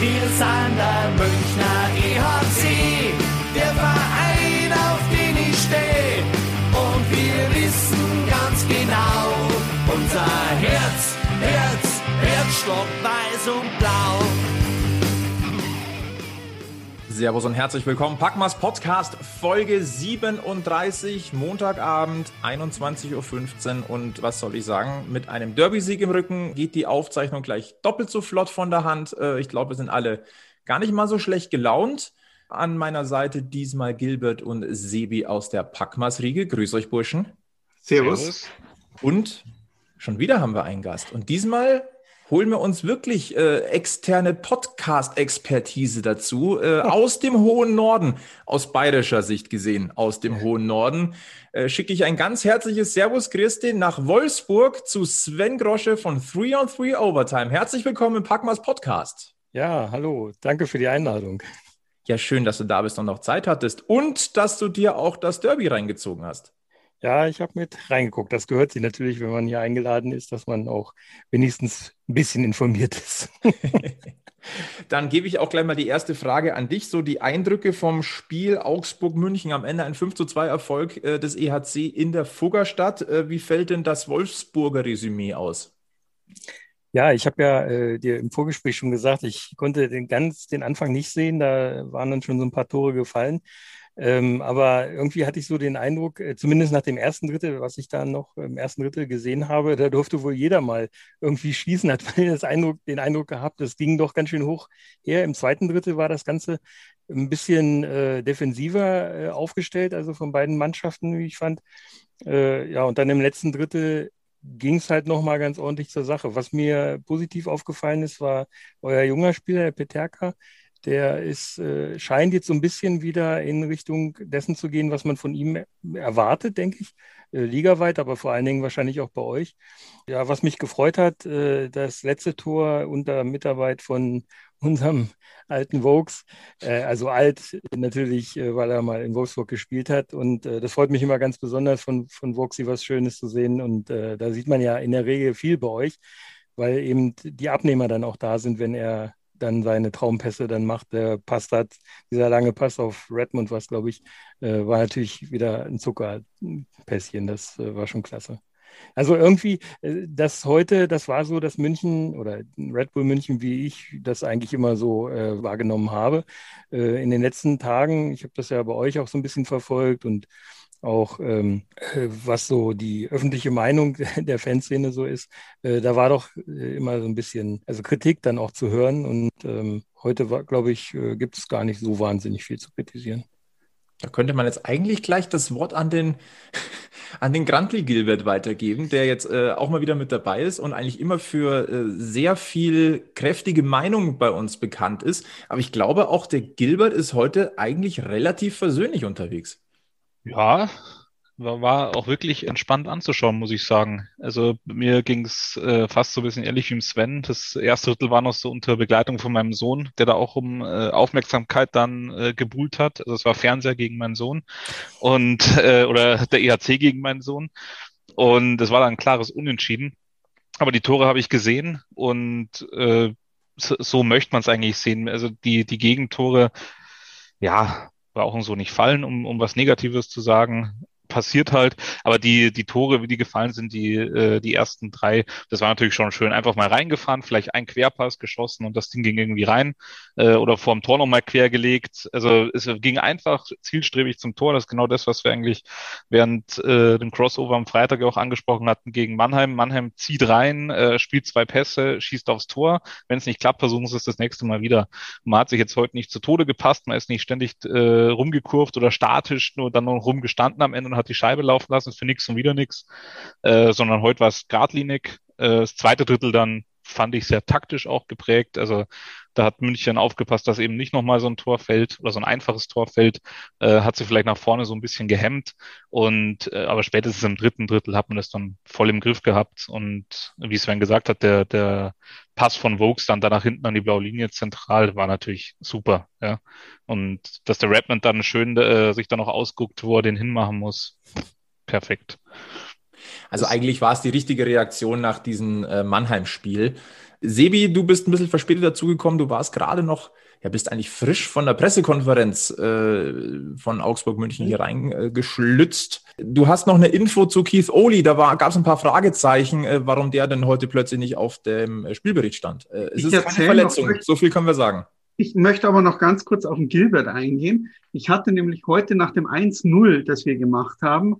Wir sind der Münchner EHC, der Verein, auf den ich stehe. Und wir wissen ganz genau, unser Herz, Herz, Herzstock weiß und Servus und herzlich willkommen. Packmas Podcast Folge 37, Montagabend, 21.15 Uhr. Und was soll ich sagen? Mit einem Derby-Sieg im Rücken geht die Aufzeichnung gleich doppelt so flott von der Hand. Äh, ich glaube, wir sind alle gar nicht mal so schlecht gelaunt. An meiner Seite diesmal Gilbert und Sebi aus der Packmas-Riege. Grüß euch, Burschen. Servus. Und schon wieder haben wir einen Gast. Und diesmal holen wir uns wirklich äh, externe Podcast-Expertise dazu, äh, aus dem hohen Norden, aus bayerischer Sicht gesehen, aus dem hohen Norden. Äh, schicke ich ein ganz herzliches Servus Christi nach Wolfsburg zu Sven Grosche von 3 on 3 Overtime. Herzlich willkommen im Packmas Podcast. Ja, hallo, danke für die Einladung. Ja, schön, dass du da bist und noch Zeit hattest und dass du dir auch das Derby reingezogen hast. Ja, ich habe mit reingeguckt. Das gehört sich natürlich, wenn man hier eingeladen ist, dass man auch wenigstens ein bisschen informiert ist. Dann gebe ich auch gleich mal die erste Frage an dich. So die Eindrücke vom Spiel Augsburg-München am Ende ein 5 zu 2 Erfolg äh, des EHC in der Fuggerstadt. Äh, wie fällt denn das Wolfsburger Resümee aus? Ja, ich habe ja äh, dir im Vorgespräch schon gesagt, ich konnte den ganz den Anfang nicht sehen. Da waren dann schon so ein paar Tore gefallen. Ähm, aber irgendwie hatte ich so den Eindruck, äh, zumindest nach dem ersten Drittel, was ich da noch im ersten Drittel gesehen habe, da durfte wohl jeder mal irgendwie schießen, hat man das Eindruck, den Eindruck gehabt, das ging doch ganz schön hoch her. Im zweiten Drittel war das Ganze ein bisschen äh, defensiver äh, aufgestellt, also von beiden Mannschaften, wie ich fand. Äh, ja, und dann im letzten Drittel ging es halt nochmal ganz ordentlich zur Sache. Was mir positiv aufgefallen ist, war euer junger Spieler, der Peterka, der ist, äh, scheint jetzt so ein bisschen wieder in Richtung dessen zu gehen, was man von ihm erwartet, denke ich. Äh, ligaweit, aber vor allen Dingen wahrscheinlich auch bei euch. Ja, was mich gefreut hat, äh, das letzte Tor unter Mitarbeit von unserem alten Vokes, äh, also alt natürlich, äh, weil er mal in Wolfsburg gespielt hat. Und äh, das freut mich immer ganz besonders, von, von Voxy was Schönes zu sehen. Und da sieht man ja in der Regel viel bei euch, weil eben die Abnehmer dann auch da sind, wenn er dann seine Traumpässe dann macht. Der Pass hat, dieser lange Pass auf Redmond, was glaube ich, äh, war natürlich wieder ein Zuckerpässchen. Das äh, war schon klasse. Also irgendwie, äh, das heute, das war so, dass München oder Red Bull München, wie ich das eigentlich immer so äh, wahrgenommen habe. Äh, in den letzten Tagen, ich habe das ja bei euch auch so ein bisschen verfolgt und auch ähm, äh, was so die öffentliche Meinung der Fanszene so ist, äh, da war doch äh, immer so ein bisschen, also Kritik dann auch zu hören und ähm, heute, glaube ich, äh, gibt es gar nicht so wahnsinnig viel zu kritisieren. Da könnte man jetzt eigentlich gleich das Wort an den, an den Grantli Gilbert weitergeben, der jetzt äh, auch mal wieder mit dabei ist und eigentlich immer für äh, sehr viel kräftige Meinung bei uns bekannt ist. Aber ich glaube, auch der Gilbert ist heute eigentlich relativ versöhnlich unterwegs. Ja, war, war auch wirklich entspannt anzuschauen, muss ich sagen. Also mir ging es äh, fast so ein bisschen ehrlich wie im Sven. Das erste Drittel war noch so unter Begleitung von meinem Sohn, der da auch um äh, Aufmerksamkeit dann äh, gebuhlt hat. Also es war Fernseher gegen meinen Sohn und äh, oder der EHC gegen meinen Sohn. Und es war dann ein klares Unentschieden. Aber die Tore habe ich gesehen und äh, so, so möchte man es eigentlich sehen. Also die, die Gegentore, ja, brauchen so nicht fallen, um, um was Negatives zu sagen passiert halt. Aber die, die Tore, wie die gefallen sind, die, äh, die ersten drei, das war natürlich schon schön. Einfach mal reingefahren, vielleicht ein Querpass geschossen und das Ding ging irgendwie rein äh, oder vorm Tor nochmal quergelegt. Also es ging einfach zielstrebig zum Tor. Das ist genau das, was wir eigentlich während äh, dem Crossover am Freitag auch angesprochen hatten gegen Mannheim. Mannheim zieht rein, äh, spielt zwei Pässe, schießt aufs Tor. Wenn es nicht klappt, versuchen sie es das nächste Mal wieder. Man hat sich jetzt heute nicht zu Tode gepasst, man ist nicht ständig äh, rumgekurvt oder statisch nur dann noch rumgestanden am Ende und hat die Scheibe laufen lassen für nichts und wieder nichts, äh, sondern heute war es geradlinig. Äh, das zweite Drittel dann fand ich sehr taktisch auch geprägt. Also da hat München aufgepasst, dass eben nicht nochmal so ein Tor fällt oder so ein einfaches Tor fällt. Äh, hat sie vielleicht nach vorne so ein bisschen gehemmt. Und äh, aber spätestens im dritten Drittel hat man das dann voll im Griff gehabt. Und wie Sven gesagt hat, der, der Pass von Vokes dann da nach hinten an die blaue Linie zentral war natürlich super. Ja. Und dass der Redmond dann schön äh, sich dann noch ausguckt, wo er den hinmachen muss. Perfekt. Also eigentlich war es die richtige Reaktion nach diesem äh, Mannheim-Spiel. Sebi, du bist ein bisschen verspätet dazugekommen. Du warst gerade noch, ja, bist eigentlich frisch von der Pressekonferenz äh, von Augsburg München hier reingeschlützt. Äh, du hast noch eine Info zu Keith Oli. Da gab es ein paar Fragezeichen, äh, warum der denn heute plötzlich nicht auf dem äh, Spielbericht stand. Äh, es ich ist keine Verletzung. Noch, so viel können wir sagen. Ich möchte aber noch ganz kurz auf den Gilbert eingehen. Ich hatte nämlich heute nach dem 1-0, das wir gemacht haben,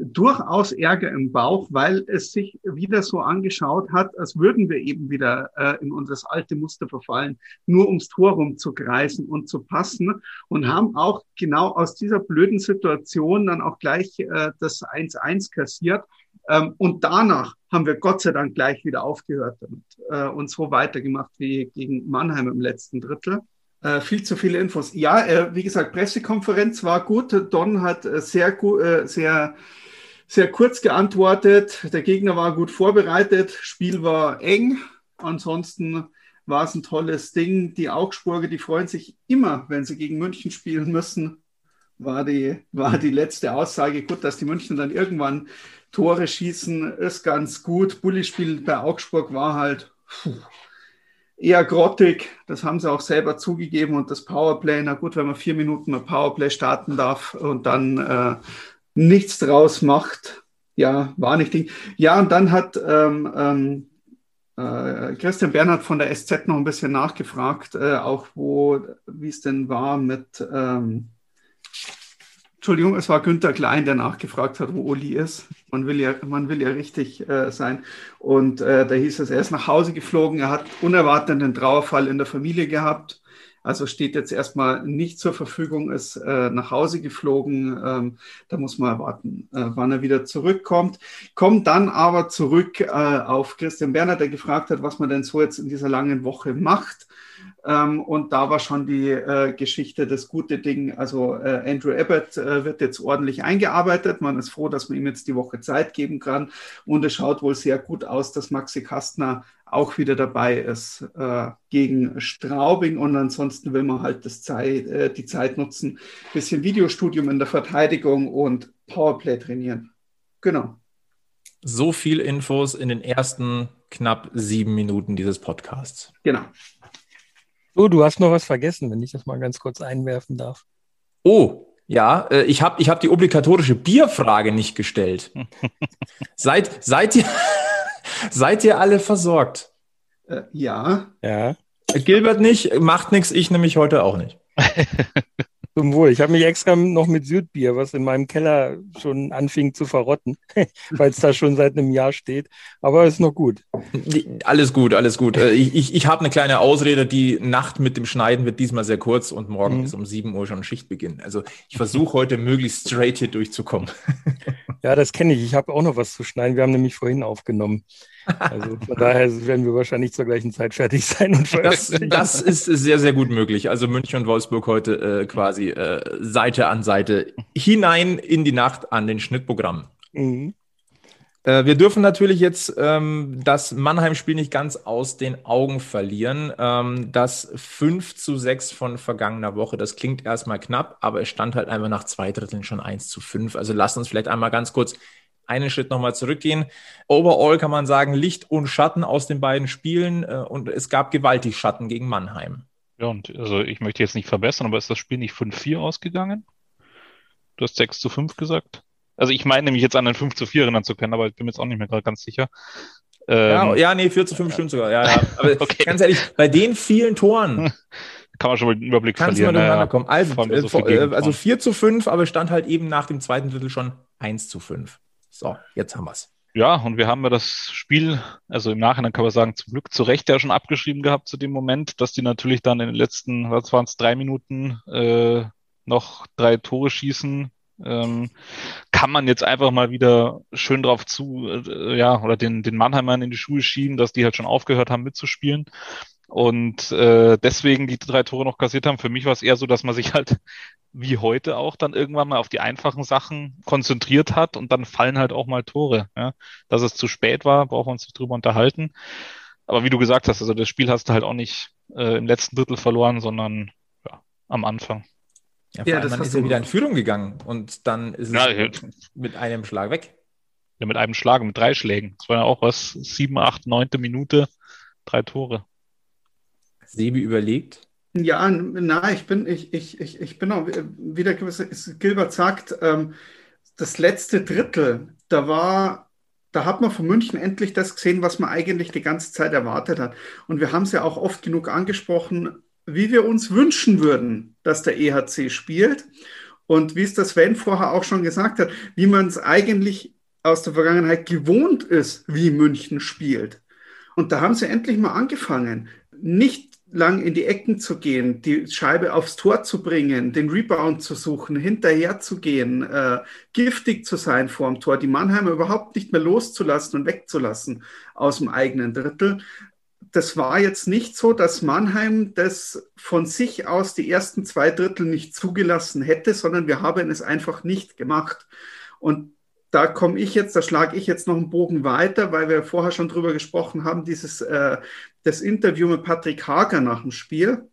durchaus Ärger im Bauch, weil es sich wieder so angeschaut hat, als würden wir eben wieder äh, in unser alte Muster verfallen, nur ums Tor rumzukreisen und zu passen und haben auch genau aus dieser blöden Situation dann auch gleich äh, das 1-1 kassiert. Ähm, und danach haben wir Gott sei Dank gleich wieder aufgehört damit äh, und so weitergemacht wie gegen Mannheim im letzten Drittel. Äh, viel zu viele Infos. Ja, äh, wie gesagt, Pressekonferenz war gut. Don hat äh, sehr gut, äh, sehr sehr kurz geantwortet. Der Gegner war gut vorbereitet. Spiel war eng. Ansonsten war es ein tolles Ding. Die Augsburger, die freuen sich immer, wenn sie gegen München spielen müssen. War die, war die letzte Aussage. Gut, dass die München dann irgendwann Tore schießen, ist ganz gut. Bulli-Spiel bei Augsburg war halt puh, eher grottig. Das haben sie auch selber zugegeben. Und das Powerplay, na gut, wenn man vier Minuten ein Powerplay starten darf und dann äh, nichts draus macht. Ja, war nicht Ding. Ja, und dann hat ähm, ähm, äh, Christian Bernhard von der SZ noch ein bisschen nachgefragt, äh, auch wo, wie es denn war mit, ähm, Entschuldigung, es war Günther Klein, der nachgefragt hat, wo Uli ist. Man will ja, man will ja richtig äh, sein. Und äh, da hieß es, er ist nach Hause geflogen, er hat unerwartet einen Trauerfall in der Familie gehabt also steht jetzt erstmal nicht zur Verfügung, ist äh, nach Hause geflogen. Ähm, da muss man erwarten, äh, wann er wieder zurückkommt. Kommt dann aber zurück äh, auf Christian Berner, der gefragt hat, was man denn so jetzt in dieser langen Woche macht. Ähm, und da war schon die äh, Geschichte das gute Ding. Also äh, Andrew Abbott äh, wird jetzt ordentlich eingearbeitet. Man ist froh, dass man ihm jetzt die Woche Zeit geben kann. Und es schaut wohl sehr gut aus, dass Maxi Kastner auch wieder dabei ist äh, gegen Straubing. Und ansonsten will man halt das Zeit, äh, die Zeit nutzen, bisschen Videostudium in der Verteidigung und Powerplay trainieren. Genau. So viel Infos in den ersten knapp sieben Minuten dieses Podcasts. Genau. Oh, du hast noch was vergessen, wenn ich das mal ganz kurz einwerfen darf. Oh, ja, äh, ich habe ich hab die obligatorische Bierfrage nicht gestellt. seid, seid ihr. Seid ihr alle versorgt? Äh, ja. Ja. Gilbert nicht, macht nichts, ich nämlich heute auch nicht. Zum Wohl. Ich habe mich extra noch mit Südbier, was in meinem Keller schon anfing zu verrotten, weil es da schon seit einem Jahr steht. Aber ist noch gut. Alles gut, alles gut. Äh, ich, ich, ich habe eine kleine Ausrede. Die Nacht mit dem Schneiden wird diesmal sehr kurz und morgen mhm. ist um 7 Uhr schon Schichtbeginn. Also ich versuche heute möglichst straight hier durchzukommen. Ja, das kenne ich. Ich habe auch noch was zu schneiden. Wir haben nämlich vorhin aufgenommen. Also von daher werden wir wahrscheinlich zur gleichen Zeit fertig sein und das, das ist sehr, sehr gut möglich. Also München und Wolfsburg heute äh, quasi äh, Seite an Seite hinein in die Nacht an den Schnittprogrammen. Mhm. Äh, wir dürfen natürlich jetzt ähm, das Mannheim-Spiel nicht ganz aus den Augen verlieren. Ähm, das 5 zu 6 von vergangener Woche, das klingt erstmal knapp, aber es stand halt einfach nach zwei Dritteln schon 1 zu 5. Also lasst uns vielleicht einmal ganz kurz einen Schritt nochmal zurückgehen. Overall kann man sagen, Licht und Schatten aus den beiden Spielen äh, und es gab gewaltig Schatten gegen Mannheim. Ja, und also ich möchte jetzt nicht verbessern, aber ist das Spiel nicht 5-4 ausgegangen? Du hast 6 zu 5 gesagt? Also ich meine nämlich jetzt an den 5 zu 4 erinnern zu können, aber ich bin mir jetzt auch nicht mehr gerade ganz sicher. Ähm, ja, ja, nee, 4 zu 5 stimmt sogar. Ja, ja. Aber okay. ganz ehrlich, bei den vielen Toren kann man schon mal den Überblick kannst verlieren. Kannst du kommen. Also, äh, so äh, also 4 zu 5, aber stand halt eben nach dem zweiten Drittel schon 1 zu 5. So, jetzt haben wir es. Ja, und wir haben ja das Spiel, also im Nachhinein kann man sagen, zum Glück zu Recht ja schon abgeschrieben gehabt zu dem Moment, dass die natürlich dann in den letzten, was waren es, drei Minuten äh, noch drei Tore schießen, ähm, kann man jetzt einfach mal wieder schön drauf zu, äh, ja, oder den, den Mannheimern in die Schuhe schieben, dass die halt schon aufgehört haben mitzuspielen und äh, deswegen die drei Tore noch kassiert haben. Für mich war es eher so, dass man sich halt wie heute auch dann irgendwann mal auf die einfachen Sachen konzentriert hat und dann fallen halt auch mal Tore. Ja? Dass es zu spät war, brauchen wir uns nicht drüber unterhalten. Aber wie du gesagt hast, also das Spiel hast du halt auch nicht äh, im letzten Drittel verloren, sondern ja, am Anfang. Ja, ja das ist ja wieder in Führung gegangen und dann ist ja, es mit einem Schlag weg. Ja, mit einem Schlag, mit drei Schlägen. Das war ja auch was, sieben, acht, neunte Minute. drei Tore. Sebi überlegt. Ja, na, ich bin, ich, ich, ich, ich bin auch wieder, Gilbert sagt, ähm, das letzte Drittel, da war, da hat man von München endlich das gesehen, was man eigentlich die ganze Zeit erwartet hat. Und wir haben es ja auch oft genug angesprochen, wie wir uns wünschen würden, dass der EHC spielt. Und wie es das Sven vorher auch schon gesagt hat, wie man es eigentlich aus der Vergangenheit gewohnt ist, wie München spielt. Und da haben sie endlich mal angefangen, nicht lang in die Ecken zu gehen, die Scheibe aufs Tor zu bringen, den Rebound zu suchen, hinterher zu gehen, äh, giftig zu sein vor dem Tor, die Mannheimer überhaupt nicht mehr loszulassen und wegzulassen aus dem eigenen Drittel. Das war jetzt nicht so, dass Mannheim das von sich aus die ersten zwei Drittel nicht zugelassen hätte, sondern wir haben es einfach nicht gemacht. Und da komme ich jetzt, da schlage ich jetzt noch einen Bogen weiter, weil wir vorher schon drüber gesprochen haben, dieses äh, das Interview mit Patrick Hager nach dem Spiel,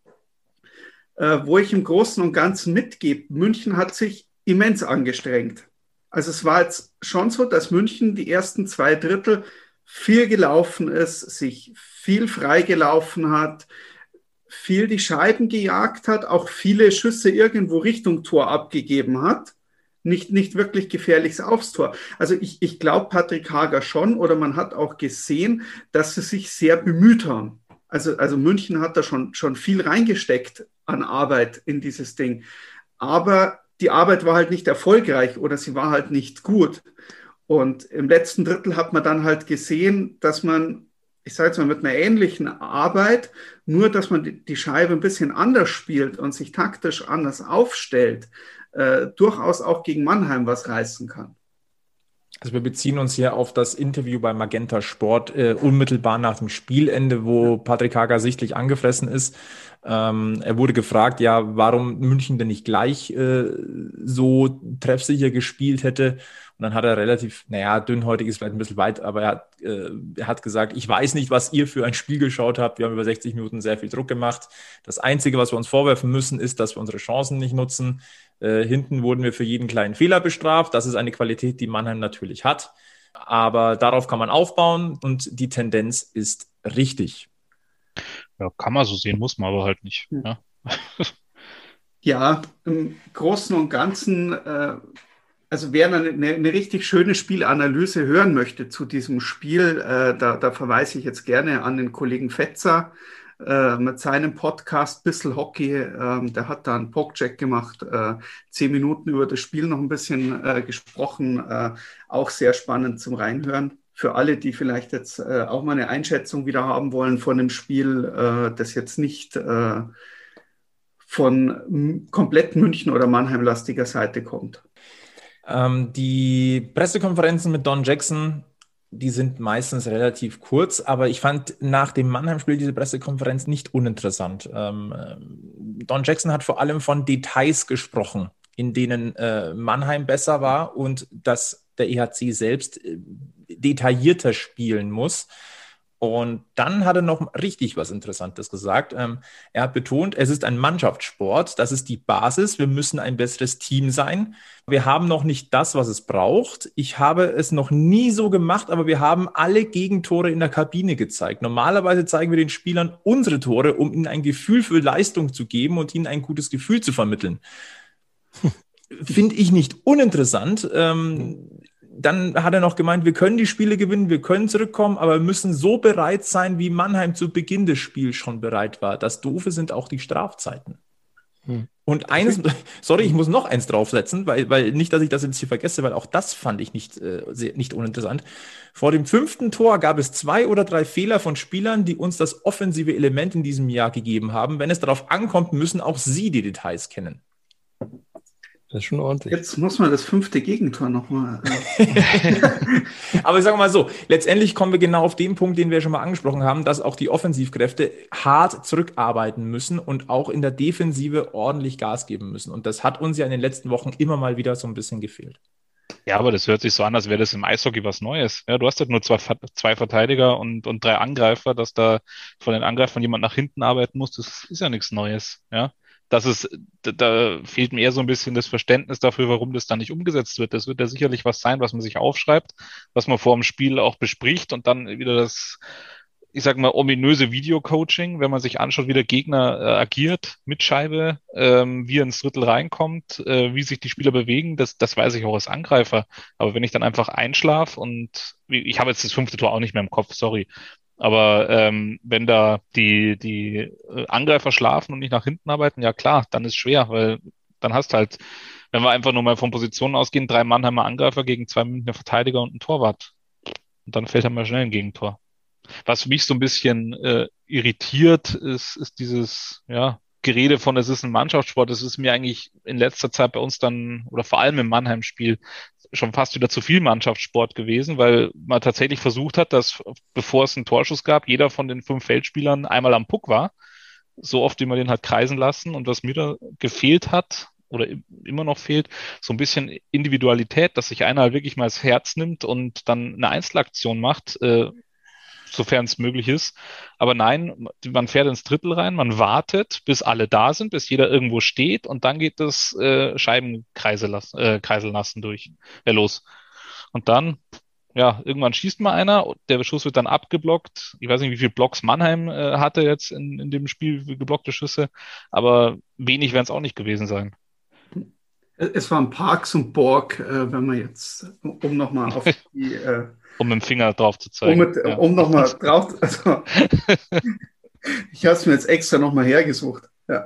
äh, wo ich im Großen und Ganzen mitgebe, München hat sich immens angestrengt. Also es war jetzt schon so, dass München die ersten zwei Drittel viel gelaufen ist, sich viel freigelaufen hat, viel die Scheiben gejagt hat, auch viele Schüsse irgendwo Richtung Tor abgegeben hat nicht, nicht wirklich gefährliches aufs Tor. Also ich, ich glaube Patrick Hager schon oder man hat auch gesehen, dass sie sich sehr bemüht haben. Also, also München hat da schon, schon viel reingesteckt an Arbeit in dieses Ding. Aber die Arbeit war halt nicht erfolgreich oder sie war halt nicht gut. Und im letzten Drittel hat man dann halt gesehen, dass man, ich sage jetzt mal, mit einer ähnlichen Arbeit, nur dass man die Scheibe ein bisschen anders spielt und sich taktisch anders aufstellt, äh, durchaus auch gegen Mannheim was reißen kann. Also wir beziehen uns hier auf das Interview bei Magenta Sport äh, unmittelbar nach dem Spielende, wo Patrick Hager sichtlich angefressen ist. Ähm, er wurde gefragt, ja, warum München denn nicht gleich äh, so treffsicher gespielt hätte. Und dann hat er relativ, naja, dünnhäutig ist vielleicht ein bisschen weit, aber er hat, äh, er hat gesagt, ich weiß nicht, was ihr für ein Spiel geschaut habt. Wir haben über 60 Minuten sehr viel Druck gemacht. Das Einzige, was wir uns vorwerfen müssen, ist, dass wir unsere Chancen nicht nutzen. Äh, hinten wurden wir für jeden kleinen Fehler bestraft. Das ist eine Qualität, die Mannheim natürlich hat. Aber darauf kann man aufbauen und die Tendenz ist richtig. Ja, kann man so sehen, muss man aber halt nicht. Hm. Ja, ja im Großen und Ganzen äh, also wer eine, eine, richtig schöne Spielanalyse hören möchte zu diesem Spiel, äh, da, da, verweise ich jetzt gerne an den Kollegen Fetzer äh, mit seinem Podcast Bissel Hockey. Äh, der hat da einen Pokecheck gemacht, äh, zehn Minuten über das Spiel noch ein bisschen äh, gesprochen. Äh, auch sehr spannend zum Reinhören. Für alle, die vielleicht jetzt auch mal eine Einschätzung wieder haben wollen von dem Spiel, das jetzt nicht von komplett München oder Mannheim-lastiger Seite kommt. Ähm, die Pressekonferenzen mit Don Jackson, die sind meistens relativ kurz, aber ich fand nach dem Mannheim-Spiel diese Pressekonferenz nicht uninteressant. Ähm, Don Jackson hat vor allem von Details gesprochen, in denen äh, Mannheim besser war und dass der EHC selbst äh, detaillierter spielen muss. Und dann hat er noch richtig was Interessantes gesagt. Ähm, er hat betont, es ist ein Mannschaftssport, das ist die Basis. Wir müssen ein besseres Team sein. Wir haben noch nicht das, was es braucht. Ich habe es noch nie so gemacht, aber wir haben alle Gegentore in der Kabine gezeigt. Normalerweise zeigen wir den Spielern unsere Tore, um ihnen ein Gefühl für Leistung zu geben und ihnen ein gutes Gefühl zu vermitteln. Finde ich nicht uninteressant. Ähm, dann hat er noch gemeint, wir können die Spiele gewinnen, wir können zurückkommen, aber wir müssen so bereit sein, wie Mannheim zu Beginn des Spiels schon bereit war. Das Doofe sind auch die Strafzeiten. Hm. Und eines, sorry, ich muss noch eins draufsetzen, weil, weil nicht, dass ich das jetzt hier vergesse, weil auch das fand ich nicht, äh, sehr, nicht uninteressant. Vor dem fünften Tor gab es zwei oder drei Fehler von Spielern, die uns das offensive Element in diesem Jahr gegeben haben. Wenn es darauf ankommt, müssen auch sie die Details kennen. Das ist schon ordentlich. Jetzt muss man das fünfte Gegentor nochmal. Äh Aber ich sage mal so, letztendlich kommen wir genau auf den Punkt, den wir schon mal angesprochen haben, dass auch die Offensivkräfte hart zurückarbeiten müssen und auch in der Defensive ordentlich Gas geben müssen. Und das hat uns ja in den letzten Wochen immer mal wieder so ein bisschen gefehlt. Ja, aber das hört sich so an, als wäre das im Eishockey was Neues. Ja, du hast halt nur zwei, zwei Verteidiger und, und drei Angreifer, dass da von den Angreifern jemand nach hinten arbeiten muss, das ist ja nichts Neues. Ja, dass es, da, da fehlt mir eher so ein bisschen das Verständnis dafür, warum das dann nicht umgesetzt wird. Das wird ja sicherlich was sein, was man sich aufschreibt, was man vor dem Spiel auch bespricht und dann wieder das ich sag mal, ominöse Videocoaching, wenn man sich anschaut, wie der Gegner äh, agiert mit Scheibe, ähm, wie er ins Drittel reinkommt, äh, wie sich die Spieler bewegen, das, das weiß ich auch als Angreifer. Aber wenn ich dann einfach einschlaf und ich habe jetzt das fünfte Tor auch nicht mehr im Kopf, sorry. Aber ähm, wenn da die, die äh, Angreifer schlafen und nicht nach hinten arbeiten, ja klar, dann ist schwer, weil dann hast halt, wenn wir einfach nur mal von Positionen ausgehen, drei Mannheimer Angreifer gegen zwei Münchner Verteidiger und ein Torwart. Und dann fällt er mal schnell ein Gegentor. Was mich so ein bisschen äh, irritiert, ist, ist dieses, ja, Gerede von, es ist ein Mannschaftssport. Das ist mir eigentlich in letzter Zeit bei uns dann, oder vor allem im Mannheim-Spiel, schon fast wieder zu viel Mannschaftssport gewesen, weil man tatsächlich versucht hat, dass, bevor es einen Torschuss gab, jeder von den fünf Feldspielern einmal am Puck war. So oft, wie man den hat kreisen lassen. Und was mir da gefehlt hat, oder immer noch fehlt, so ein bisschen Individualität, dass sich einer wirklich mal das Herz nimmt und dann eine Einzelaktion macht, äh, sofern es möglich ist. Aber nein, man fährt ins Drittel rein, man wartet, bis alle da sind, bis jeder irgendwo steht und dann geht das äh, Scheibenkreisel lassen, äh, Kreisel lassen durch, äh, los. Und dann, ja, irgendwann schießt mal einer, der Schuss wird dann abgeblockt. Ich weiß nicht, wie viele Blocks Mannheim äh, hatte jetzt in, in dem Spiel, geblockte Schüsse, aber wenig werden es auch nicht gewesen sein. Es waren Parks und Borg, äh, wenn man jetzt, um nochmal auf die äh, um mit dem Finger drauf zu zeigen. Um, ja. um nochmal drauf, also, ich habe es mir jetzt extra nochmal hergesucht. Ja.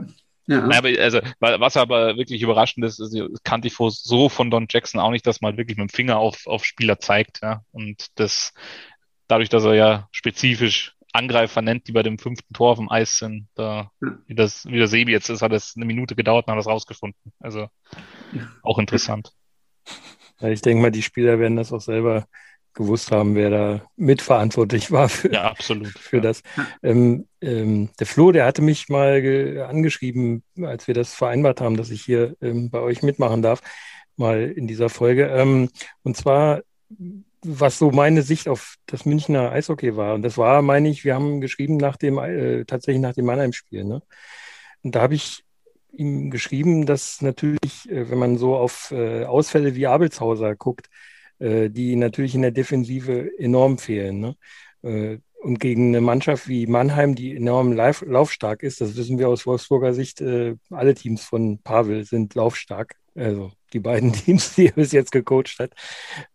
Ja. Aber also, was aber wirklich überraschend ist, ist, kannte ich so von Don Jackson auch nicht, dass man wirklich mit dem Finger auf, auf Spieler zeigt. Ja? Und das, dadurch, dass er ja spezifisch Angreifer nennt, die bei dem fünften Tor auf dem Eis sind, da, wie das, wie der Sebi jetzt ist, hat es eine Minute gedauert und hat das rausgefunden. Also, auch interessant. Ja, ich denke mal, die Spieler werden das auch selber gewusst haben, wer da mitverantwortlich war für, ja, absolut, für ja. das. Ähm, ähm, der Flo, der hatte mich mal angeschrieben, als wir das vereinbart haben, dass ich hier ähm, bei euch mitmachen darf, mal in dieser Folge. Ähm, und zwar, was so meine Sicht auf das Münchner Eishockey war. Und das war, meine ich, wir haben geschrieben nach dem, äh, tatsächlich nach dem Mannheim-Spiel. Ne? Und da habe ich ihm geschrieben, dass natürlich, äh, wenn man so auf äh, Ausfälle wie Abelshauser guckt, äh, die natürlich in der Defensive enorm fehlen. Ne? Äh, und gegen eine Mannschaft wie Mannheim, die enorm lauf laufstark ist, das wissen wir aus Wolfsburger Sicht, äh, alle Teams von Pavel sind laufstark. Also die beiden Teams, die er bis jetzt gecoacht hat.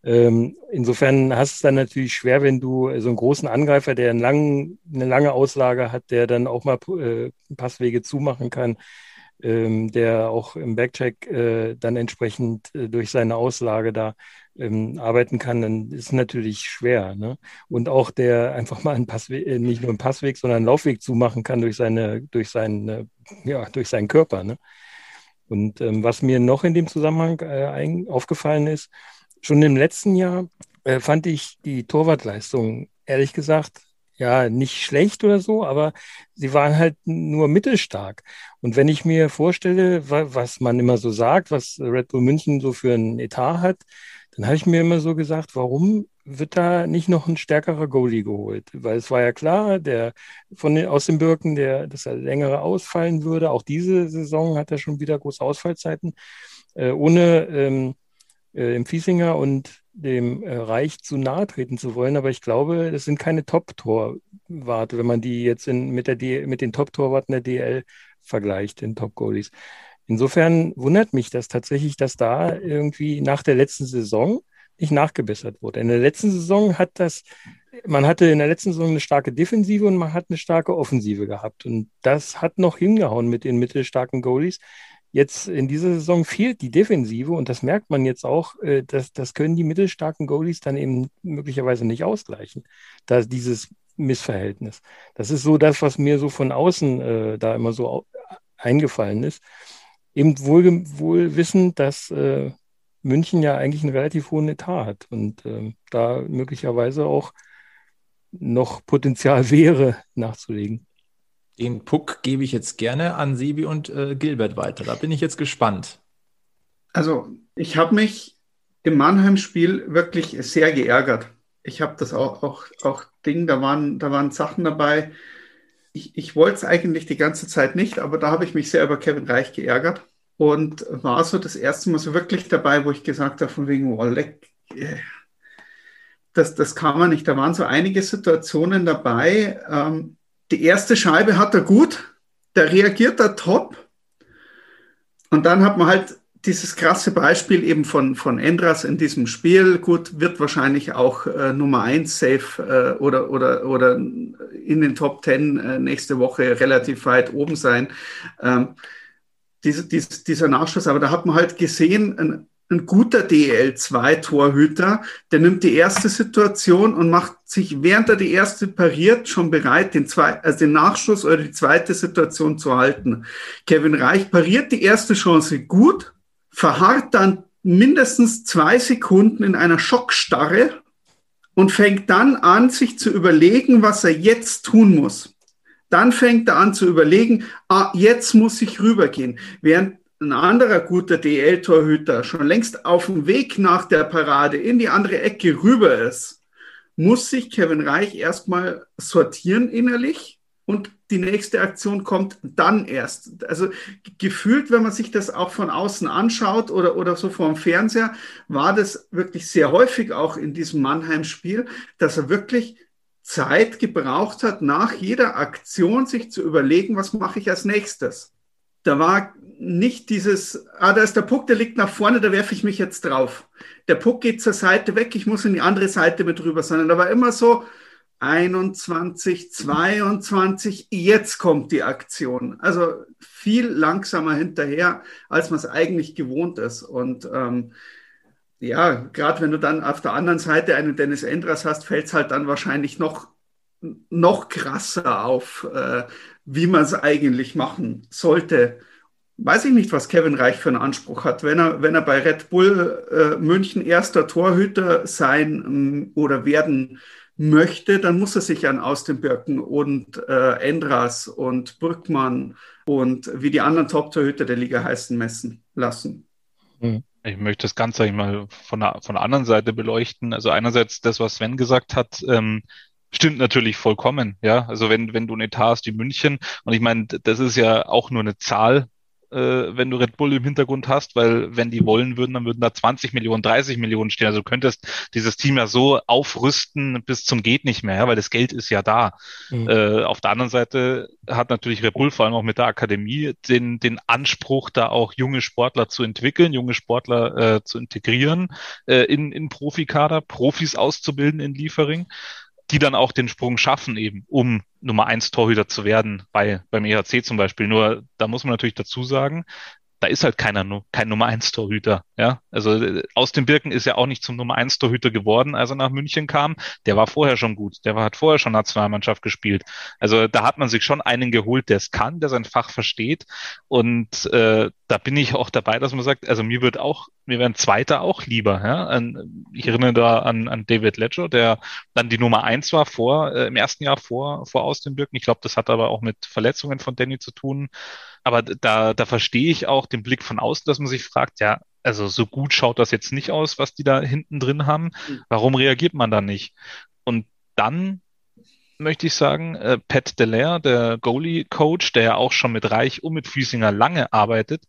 Ähm, insofern hast du es dann natürlich schwer, wenn du so einen großen Angreifer, der einen langen, eine lange Auslage hat, der dann auch mal äh, Passwege zumachen kann, ähm, der auch im Backcheck äh, dann entsprechend äh, durch seine Auslage da ähm, arbeiten kann, dann ist natürlich schwer. Ne? Und auch der einfach mal einen Passweg, äh, nicht nur einen Passweg, sondern einen Laufweg zumachen kann durch seine, durch seinen, äh, ja, durch seinen Körper. Ne? Und ähm, was mir noch in dem Zusammenhang äh, aufgefallen ist, schon im letzten Jahr äh, fand ich die Torwartleistung, ehrlich gesagt, ja, nicht schlecht oder so, aber sie waren halt nur mittelstark. Und wenn ich mir vorstelle, was man immer so sagt, was Red Bull München so für ein Etat hat, dann habe ich mir immer so gesagt, warum wird da nicht noch ein stärkerer Goalie geholt? Weil es war ja klar, der von den, aus den Birken, der, dass er längere ausfallen würde. Auch diese Saison hat er schon wieder große Ausfallzeiten. Äh, ohne ähm, äh, dem Fiesinger und dem äh, Reich zu nahe treten zu wollen. Aber ich glaube, das sind keine Top-Torwarte, wenn man die jetzt in, mit, der mit den Top-Torwarten der DL vergleicht, den Top-Goalies. Insofern wundert mich das tatsächlich, dass da irgendwie nach der letzten Saison nicht nachgebessert wurde. In der letzten Saison hat das, man hatte in der letzten Saison eine starke Defensive und man hat eine starke Offensive gehabt. Und das hat noch hingehauen mit den mittelstarken Goalies. Jetzt in dieser Saison fehlt die Defensive und das merkt man jetzt auch, äh, dass das können die mittelstarken Goalies dann eben möglicherweise nicht ausgleichen. Da dieses Missverhältnis. Das ist so das, was mir so von außen äh, da immer so eingefallen ist eben wohl, wohl wissend, dass äh, München ja eigentlich einen relativ hohen Etat hat und äh, da möglicherweise auch noch Potenzial wäre, nachzulegen. Den Puck gebe ich jetzt gerne an Sebi und äh, Gilbert weiter. Da bin ich jetzt gespannt. Also, ich habe mich im Mannheim-Spiel wirklich sehr geärgert. Ich habe das auch, auch, auch Ding, da waren, da waren Sachen dabei, ich, ich wollte es eigentlich die ganze Zeit nicht, aber da habe ich mich sehr über Kevin Reich geärgert und war so das erste Mal so wirklich dabei, wo ich gesagt habe, von wegen, oh, leck, äh, das, das kann man nicht. Da waren so einige Situationen dabei. Ähm, die erste Scheibe hat er gut, da reagiert er top. Und dann hat man halt dieses krasse Beispiel eben von, von Endras in diesem Spiel, gut, wird wahrscheinlich auch äh, Nummer 1 safe äh, oder, oder, oder in den Top 10 äh, nächste Woche relativ weit oben sein. Ähm, diese, dies, dieser Nachschuss, aber da hat man halt gesehen, ein, ein guter DL2-Torhüter, der nimmt die erste Situation und macht sich, während er die erste pariert, schon bereit, den, zwei, also den Nachschuss oder die zweite Situation zu halten. Kevin Reich pariert die erste Chance gut, verharrt dann mindestens zwei Sekunden in einer Schockstarre und fängt dann an, sich zu überlegen, was er jetzt tun muss. Dann fängt er an zu überlegen, ah, jetzt muss ich rübergehen. Während ein anderer guter DL-Torhüter schon längst auf dem Weg nach der Parade in die andere Ecke rüber ist, muss sich Kevin Reich erstmal sortieren innerlich und die nächste Aktion kommt dann erst. Also gefühlt, wenn man sich das auch von außen anschaut oder, oder so vor dem Fernseher, war das wirklich sehr häufig auch in diesem Mannheim-Spiel, dass er wirklich Zeit gebraucht hat, nach jeder Aktion sich zu überlegen, was mache ich als nächstes. Da war nicht dieses, ah, da ist der Puck, der liegt nach vorne, da werfe ich mich jetzt drauf. Der Puck geht zur Seite weg, ich muss in die andere Seite mit rüber, sondern da war immer so, 21, 22, jetzt kommt die Aktion. Also viel langsamer hinterher, als man es eigentlich gewohnt ist. Und ähm, ja, gerade wenn du dann auf der anderen Seite einen Dennis Endras hast, fällt es halt dann wahrscheinlich noch, noch krasser auf, äh, wie man es eigentlich machen sollte. Weiß ich nicht, was Kevin Reich für einen Anspruch hat. Wenn er, wenn er bei Red Bull äh, München erster Torhüter sein ähm, oder werden möchte, dann muss er sich an Austenbirken und äh, Endras und Brückmann und wie die anderen Top-Torhüter der Liga heißen messen lassen. Hm. Ich möchte das Ganze mal von der, von der anderen Seite beleuchten. Also einerseits das, was Sven gesagt hat, ähm, stimmt natürlich vollkommen. Ja, also wenn, wenn du eine Etat hast wie München, und ich meine, das ist ja auch nur eine Zahl, äh, wenn du Red Bull im Hintergrund hast, weil wenn die wollen würden, dann würden da 20 Millionen, 30 Millionen stehen. Also du könntest dieses Team ja so aufrüsten bis zum geht nicht mehr, ja, weil das Geld ist ja da. Mhm. Äh, auf der anderen Seite hat natürlich Red Bull vor allem auch mit der Akademie den, den Anspruch, da auch junge Sportler zu entwickeln, junge Sportler äh, zu integrieren äh, in, in Profikader, Profis auszubilden in Liefering die dann auch den Sprung schaffen, eben, um Nummer eins Torhüter zu werden, bei, beim EHC zum Beispiel. Nur da muss man natürlich dazu sagen, da ist halt keiner, kein Nummer eins Torhüter. Ja, also äh, aus dem Birken ist ja auch nicht zum Nummer eins Torhüter geworden, als er nach München kam. Der war vorher schon gut. Der war, hat vorher schon Nationalmannschaft gespielt. Also da hat man sich schon einen geholt, der es kann, der sein Fach versteht. Und äh, da bin ich auch dabei, dass man sagt, also mir wird auch, mir wäre ein Zweiter auch lieber. Ja? Ich erinnere da an, an David Ledger, der dann die Nummer eins war vor äh, im ersten Jahr vor vor aus dem Birken. Ich glaube, das hat aber auch mit Verletzungen von Danny zu tun. Aber da, da verstehe ich auch den Blick von außen, dass man sich fragt, ja, also so gut schaut das jetzt nicht aus, was die da hinten drin haben. Hm. Warum reagiert man da nicht? Und dann möchte ich sagen, äh, Pat Delaire, der Goalie-Coach, der ja auch schon mit Reich und mit Füßinger lange arbeitet,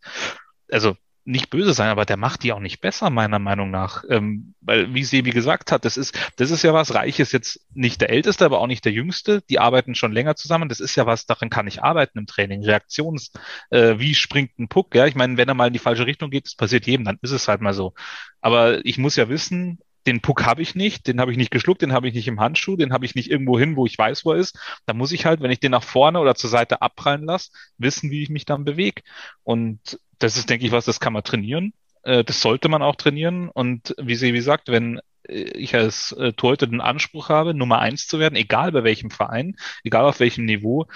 also nicht böse sein, aber der macht die auch nicht besser, meiner Meinung nach. Ähm, weil, wie Sebi gesagt hat, das ist, das ist ja was, Reich ist jetzt nicht der Älteste, aber auch nicht der Jüngste. Die arbeiten schon länger zusammen. Das ist ja was, darin kann ich arbeiten im Training. Reaktions, äh, wie springt ein Puck? Ja, ich meine, wenn er mal in die falsche Richtung geht, das passiert jedem, dann ist es halt mal so. Aber ich muss ja wissen, den Puck habe ich nicht, den habe ich nicht geschluckt, den habe ich nicht im Handschuh, den habe ich nicht irgendwo hin, wo ich weiß, wo er ist. Da muss ich halt, wenn ich den nach vorne oder zur Seite abprallen lasse, wissen, wie ich mich dann bewege. Und das ist, denke ich, was, das kann man trainieren. Äh, das sollte man auch trainieren. Und wie sie wie sagt, wenn äh, ich als äh, Torhüter den Anspruch habe, Nummer eins zu werden, egal bei welchem Verein, egal auf welchem Niveau,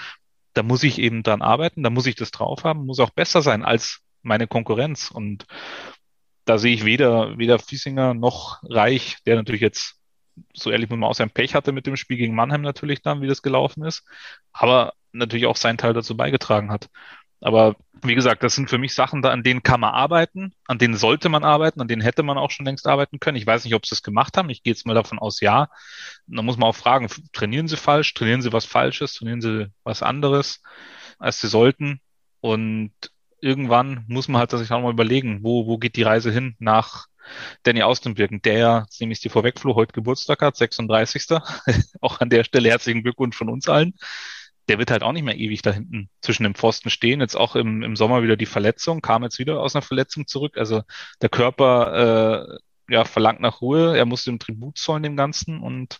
da muss ich eben dran arbeiten, da muss ich das drauf haben, muss auch besser sein als meine Konkurrenz. Und da sehe ich weder, weder Fiesinger noch Reich, der natürlich jetzt, so ehrlich muss man auch sein Pech hatte mit dem Spiel gegen Mannheim natürlich dann, wie das gelaufen ist, aber natürlich auch seinen Teil dazu beigetragen hat. Aber wie gesagt, das sind für mich Sachen, da, an denen kann man arbeiten, an denen sollte man arbeiten, an denen hätte man auch schon längst arbeiten können. Ich weiß nicht, ob sie es gemacht haben. Ich gehe jetzt mal davon aus, ja. Da muss man auch fragen, trainieren sie falsch, trainieren sie was Falsches, trainieren sie was anderes, als sie sollten. Und irgendwann muss man halt sich auch mal überlegen, wo, wo geht die Reise hin nach Danny Austenbirken, der, nehme ich dir vorwegfloh, heute Geburtstag hat, 36. auch an der Stelle herzlichen Glückwunsch von uns allen. Der wird halt auch nicht mehr ewig da hinten zwischen dem Pfosten stehen. Jetzt auch im, im Sommer wieder die Verletzung, kam jetzt wieder aus einer Verletzung zurück. Also der Körper äh, ja, verlangt nach Ruhe. Er muss dem Tribut zollen dem Ganzen und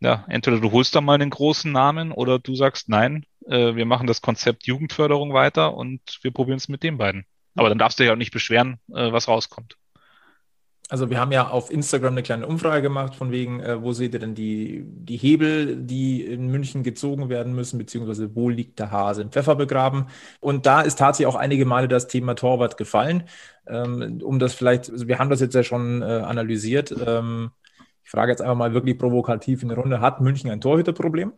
ja, entweder du holst da mal einen großen Namen oder du sagst, nein, äh, wir machen das Konzept Jugendförderung weiter und wir probieren es mit den beiden. Aber dann darfst du ja auch nicht beschweren, äh, was rauskommt. Also wir haben ja auf Instagram eine kleine Umfrage gemacht, von wegen, äh, wo seht ihr denn die, die Hebel, die in München gezogen werden müssen, beziehungsweise wo liegt der Hase im Pfeffer begraben? Und da ist tatsächlich auch einige Male das Thema Torwart gefallen. Ähm, um das vielleicht, also wir haben das jetzt ja schon äh, analysiert. Ähm, ich frage jetzt einfach mal wirklich provokativ in der Runde, hat München ein Torhüterproblem?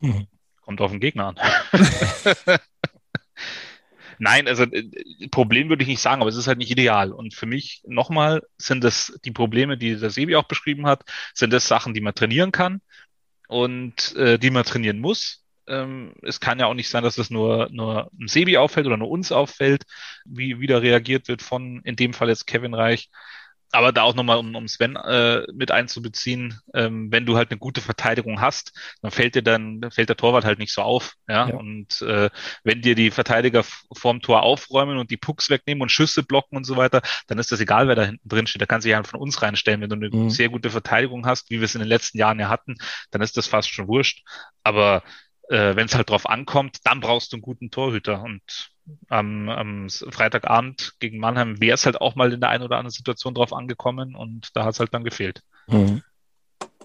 Hm. Kommt auf den Gegner an. Nein, also äh, Problem würde ich nicht sagen, aber es ist halt nicht ideal. Und für mich nochmal sind das die Probleme, die der Sebi auch beschrieben hat, sind das Sachen, die man trainieren kann und äh, die man trainieren muss. Ähm, es kann ja auch nicht sein, dass das nur, nur einem Sebi auffällt oder nur uns auffällt, wie wieder reagiert wird von, in dem Fall jetzt Kevin Reich aber da auch nochmal, um, um Sven äh, mit einzubeziehen, ähm, wenn du halt eine gute Verteidigung hast, dann fällt dir dann, fällt der Torwart halt nicht so auf. Ja. ja. Und äh, wenn dir die Verteidiger vorm Tor aufräumen und die Pucks wegnehmen und Schüsse blocken und so weiter, dann ist das egal, wer da hinten drin steht. Da kannst du ja von uns reinstellen. Wenn du eine mhm. sehr gute Verteidigung hast, wie wir es in den letzten Jahren ja hatten, dann ist das fast schon wurscht. Aber äh, wenn es halt drauf ankommt, dann brauchst du einen guten Torhüter. Und am, am Freitagabend gegen Mannheim wäre es halt auch mal in der einen oder anderen Situation drauf angekommen und da hat es halt dann gefehlt. Mhm.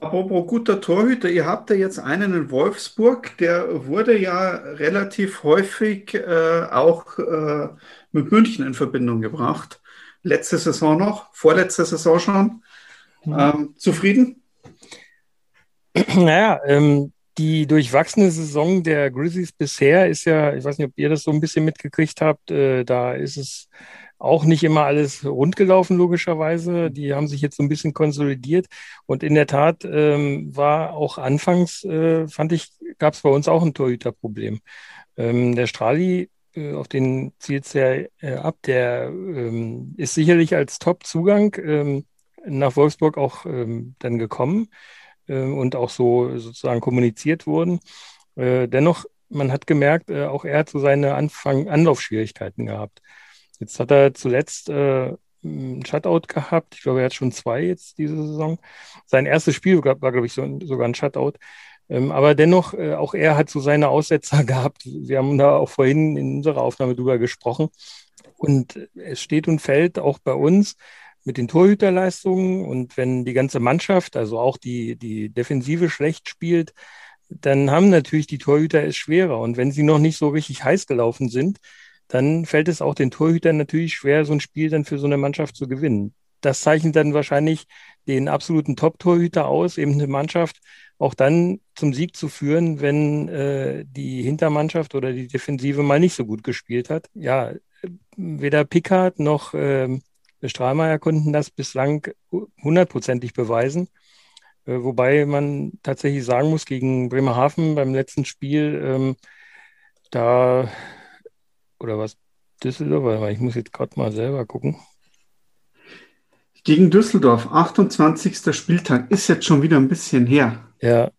Apropos guter Torhüter, ihr habt ja jetzt einen in Wolfsburg, der wurde ja relativ häufig äh, auch äh, mit München in Verbindung gebracht. Letzte Saison noch, vorletzte Saison schon. Mhm. Ähm, zufrieden? Naja, ähm, die durchwachsene Saison der Grizzlies bisher ist ja, ich weiß nicht, ob ihr das so ein bisschen mitgekriegt habt, äh, da ist es auch nicht immer alles rund gelaufen, logischerweise. Die haben sich jetzt so ein bisschen konsolidiert. Und in der Tat ähm, war auch anfangs, äh, fand ich, gab es bei uns auch ein Torhüterproblem. Ähm, der Strali, äh, auf den zielt es ja äh, ab, der ähm, ist sicherlich als Top-Zugang ähm, nach Wolfsburg auch ähm, dann gekommen und auch so sozusagen kommuniziert wurden. Äh, dennoch, man hat gemerkt, äh, auch er hat so seine Anfang Anlaufschwierigkeiten gehabt. Jetzt hat er zuletzt äh, ein Shutout gehabt. Ich glaube, er hat schon zwei jetzt diese Saison. Sein erstes Spiel war, war glaube ich, so, sogar ein Shutout. Ähm, aber dennoch, äh, auch er hat so seine Aussetzer gehabt. Wir haben da auch vorhin in unserer Aufnahme drüber gesprochen. Und es steht und fällt auch bei uns mit den Torhüterleistungen und wenn die ganze Mannschaft, also auch die, die Defensive schlecht spielt, dann haben natürlich die Torhüter es schwerer. Und wenn sie noch nicht so richtig heiß gelaufen sind, dann fällt es auch den Torhütern natürlich schwer, so ein Spiel dann für so eine Mannschaft zu gewinnen. Das zeichnet dann wahrscheinlich den absoluten Top-Torhüter aus, eben eine Mannschaft auch dann zum Sieg zu führen, wenn äh, die Hintermannschaft oder die Defensive mal nicht so gut gespielt hat. Ja, weder Pickard noch äh, Strahlmeier konnten das bislang hundertprozentig beweisen. Äh, wobei man tatsächlich sagen muss, gegen Bremerhaven beim letzten Spiel, ähm, da, oder was, Düsseldorf, ich muss jetzt gerade mal selber gucken. Gegen Düsseldorf, 28. Spieltag, ist jetzt schon wieder ein bisschen her. Ja,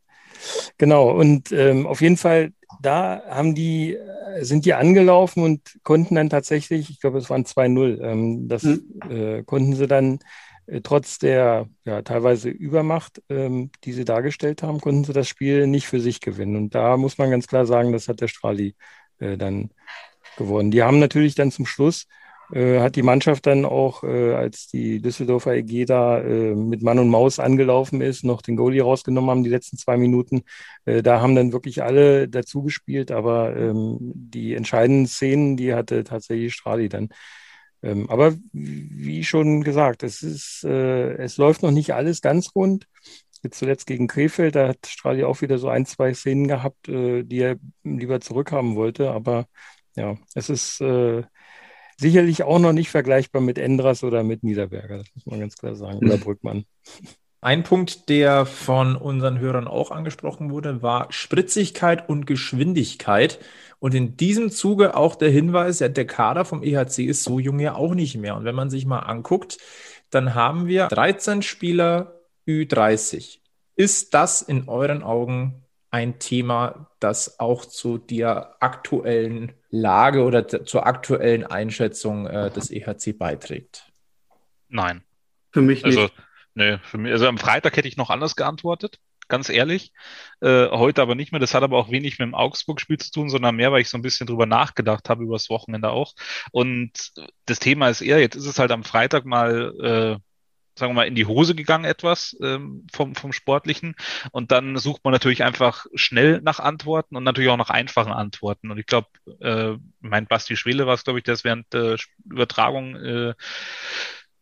genau. Und ähm, auf jeden Fall, da haben die sind die angelaufen und konnten dann tatsächlich, ich glaube, es waren 2-0, ähm, das mhm. äh, konnten sie dann äh, trotz der ja, teilweise Übermacht, ähm, die sie dargestellt haben, konnten sie das Spiel nicht für sich gewinnen. Und da muss man ganz klar sagen, das hat der Strali äh, dann gewonnen. Die haben natürlich dann zum Schluss äh, hat die Mannschaft dann auch, äh, als die Düsseldorfer EG da äh, mit Mann und Maus angelaufen ist, noch den Goalie rausgenommen haben, die letzten zwei Minuten. Äh, da haben dann wirklich alle dazu gespielt, aber ähm, die entscheidenden Szenen, die hatte tatsächlich Strali dann. Ähm, aber wie schon gesagt, es ist, äh, es läuft noch nicht alles ganz rund. Jetzt zuletzt gegen Krefeld, da hat Strali auch wieder so ein, zwei Szenen gehabt, äh, die er lieber zurückhaben wollte. Aber ja, es ist sicherlich auch noch nicht vergleichbar mit Endras oder mit Niederberger, das muss man ganz klar sagen, oder Brückmann. Ein Punkt, der von unseren Hörern auch angesprochen wurde, war Spritzigkeit und Geschwindigkeit. Und in diesem Zuge auch der Hinweis, ja, der Kader vom EHC ist so jung ja auch nicht mehr. Und wenn man sich mal anguckt, dann haben wir 13 Spieler Ü30. Ist das in euren Augen ein Thema, das auch zu der aktuellen Lage oder zur aktuellen Einschätzung äh, des EHC beiträgt? Nein. Für mich also, nicht. Nee, für mich, also am Freitag hätte ich noch anders geantwortet, ganz ehrlich. Äh, heute aber nicht mehr. Das hat aber auch wenig mit dem Augsburg-Spiel zu tun, sondern mehr, weil ich so ein bisschen drüber nachgedacht habe, übers Wochenende auch. Und das Thema ist eher, jetzt ist es halt am Freitag mal äh, sagen wir mal, in die Hose gegangen etwas ähm, vom, vom Sportlichen. Und dann sucht man natürlich einfach schnell nach Antworten und natürlich auch nach einfachen Antworten. Und ich glaube, äh, mein Basti Schwele war es, glaube ich, der es während der Übertragung äh,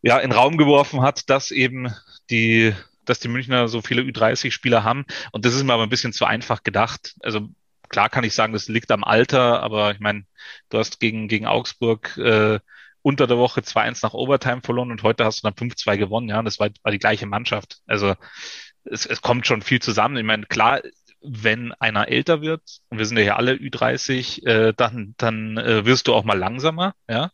ja in Raum geworfen hat, dass eben die dass die Münchner so viele Ü30-Spieler haben. Und das ist mir aber ein bisschen zu einfach gedacht. Also klar kann ich sagen, das liegt am Alter, aber ich meine, du hast gegen, gegen Augsburg äh, unter der Woche 2-1 nach Overtime verloren und heute hast du dann 5-2 gewonnen, ja, und das war, war die gleiche Mannschaft. Also es, es kommt schon viel zusammen. Ich meine, klar, wenn einer älter wird, und wir sind ja hier alle Ü30, äh, dann, dann äh, wirst du auch mal langsamer, ja.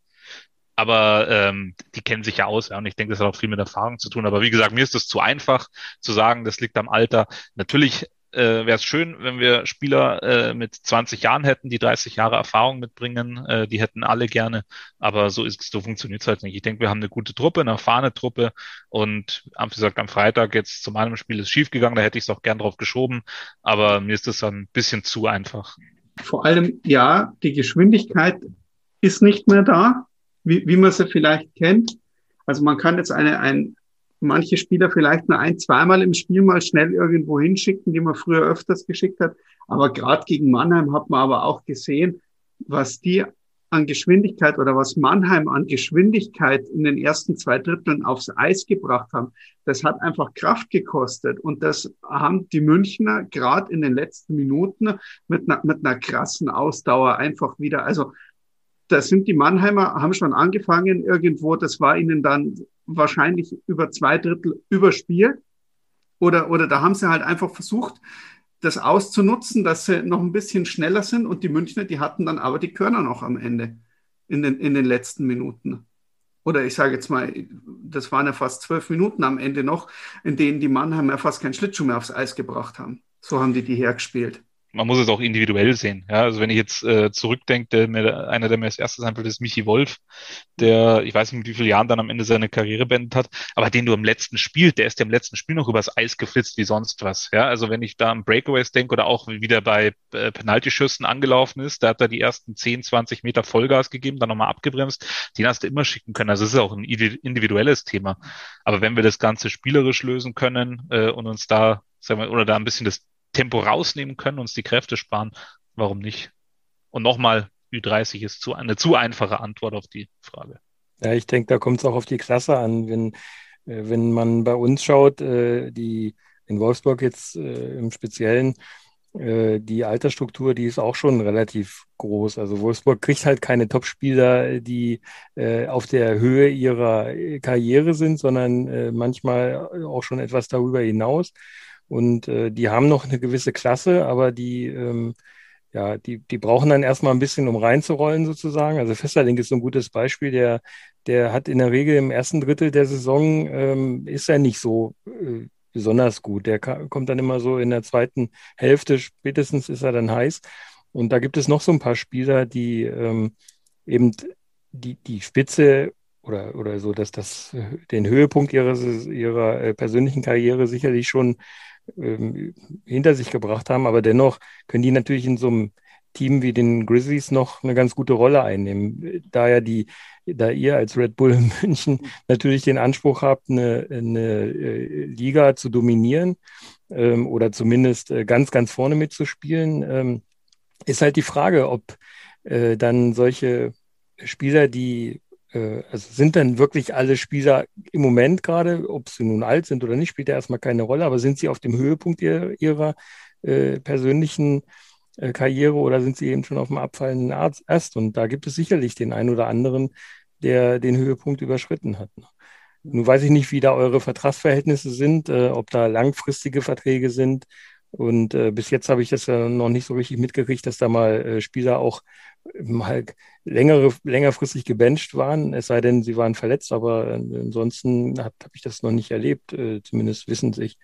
Aber ähm, die kennen sich ja aus, ja, und ich denke, das hat auch viel mit Erfahrung zu tun. Aber wie gesagt, mir ist es zu einfach zu sagen, das liegt am Alter. Natürlich äh, wäre es schön, wenn wir Spieler äh, mit 20 Jahren hätten, die 30 Jahre Erfahrung mitbringen. Äh, die hätten alle gerne, aber so ist so funktioniert es halt nicht. Ich denke, wir haben eine gute Truppe, eine erfahrene Truppe und wie gesagt, am Freitag jetzt zu meinem Spiel ist schiefgegangen, da hätte ich es auch gern drauf geschoben, aber mir ist das dann ein bisschen zu einfach. Vor allem, ja, die Geschwindigkeit ist nicht mehr da, wie, wie man sie vielleicht kennt. Also man kann jetzt eine, ein, manche Spieler vielleicht nur ein, zweimal im Spiel mal schnell irgendwo hinschicken, die man früher öfters geschickt hat. Aber gerade gegen Mannheim hat man aber auch gesehen, was die an Geschwindigkeit oder was Mannheim an Geschwindigkeit in den ersten zwei Dritteln aufs Eis gebracht haben, das hat einfach Kraft gekostet. Und das haben die Münchner gerade in den letzten Minuten mit einer, mit einer krassen Ausdauer einfach wieder, also da sind die Mannheimer, haben schon angefangen irgendwo, das war ihnen dann wahrscheinlich über zwei Drittel überspielt. Oder, oder da haben sie halt einfach versucht, das auszunutzen, dass sie noch ein bisschen schneller sind. Und die Münchner, die hatten dann aber die Körner noch am Ende in den, in den letzten Minuten. Oder ich sage jetzt mal, das waren ja fast zwölf Minuten am Ende noch, in denen die Mannheimer fast keinen Schlittschuh mehr aufs Eis gebracht haben. So haben die die hergespielt man muss es auch individuell sehen. Ja, also wenn ich jetzt äh, zurückdenke, der, mir, einer, der mir als erstes einfällt, ist Michi Wolf, der, ich weiß nicht, mit wie vielen Jahren dann am Ende seine Karriere beendet hat, aber den du im letzten Spiel, der ist ja im letzten Spiel noch übers Eis geflitzt wie sonst was. Ja, also wenn ich da an Breakaways denke oder auch wie der bei äh, Penaltyschüssen angelaufen ist, da hat er die ersten 10, 20 Meter Vollgas gegeben, dann nochmal abgebremst, den hast du immer schicken können. Also es ist auch ein individuelles Thema. Aber wenn wir das Ganze spielerisch lösen können äh, und uns da, sagen wir, oder da ein bisschen das Tempo rausnehmen können, uns die Kräfte sparen, warum nicht? Und nochmal, Ü30 ist zu, eine zu einfache Antwort auf die Frage. Ja, ich denke, da kommt es auch auf die Klasse an. Wenn, äh, wenn man bei uns schaut, äh, die in Wolfsburg jetzt äh, im Speziellen, die Altersstruktur, die ist auch schon relativ groß. Also Wolfsburg kriegt halt keine Topspieler, die auf der Höhe ihrer Karriere sind, sondern manchmal auch schon etwas darüber hinaus. Und äh, die haben noch eine gewisse Klasse, aber die, ähm, ja, die, die brauchen dann erstmal ein bisschen, um reinzurollen sozusagen. Also Festerling ist so ein gutes Beispiel, der, der hat in der Regel im ersten Drittel der Saison, ähm, ist er nicht so äh, besonders gut. Der kommt dann immer so in der zweiten Hälfte, spätestens ist er dann heiß. Und da gibt es noch so ein paar Spieler, die ähm, eben die, die Spitze oder, oder so, dass das den Höhepunkt ihrer, ihrer äh, persönlichen Karriere sicherlich schon ähm, hinter sich gebracht haben. Aber dennoch können die natürlich in so einem Team wie den Grizzlies noch eine ganz gute Rolle einnehmen. Da ja die, da ihr als Red Bull München natürlich den Anspruch habt, eine, eine äh, Liga zu dominieren ähm, oder zumindest äh, ganz, ganz vorne mitzuspielen, ähm, ist halt die Frage, ob äh, dann solche Spieler, die äh, also sind dann wirklich alle Spieler im Moment gerade, ob sie nun alt sind oder nicht, spielt ja erstmal keine Rolle, aber sind sie auf dem Höhepunkt ihrer, ihrer äh, persönlichen äh, Karriere oder sind sie eben schon auf dem abfallenden Ast? Und da gibt es sicherlich den einen oder anderen, der den Höhepunkt überschritten hat. Nun weiß ich nicht, wie da eure Vertragsverhältnisse sind, äh, ob da langfristige Verträge sind Und äh, bis jetzt habe ich das ja noch nicht so richtig mitgekriegt, dass da mal äh, Spieler auch mal längere, längerfristig gebencht waren, es sei denn, sie waren verletzt, aber äh, ansonsten habe hab ich das noch nicht erlebt, äh, zumindest wissen sich.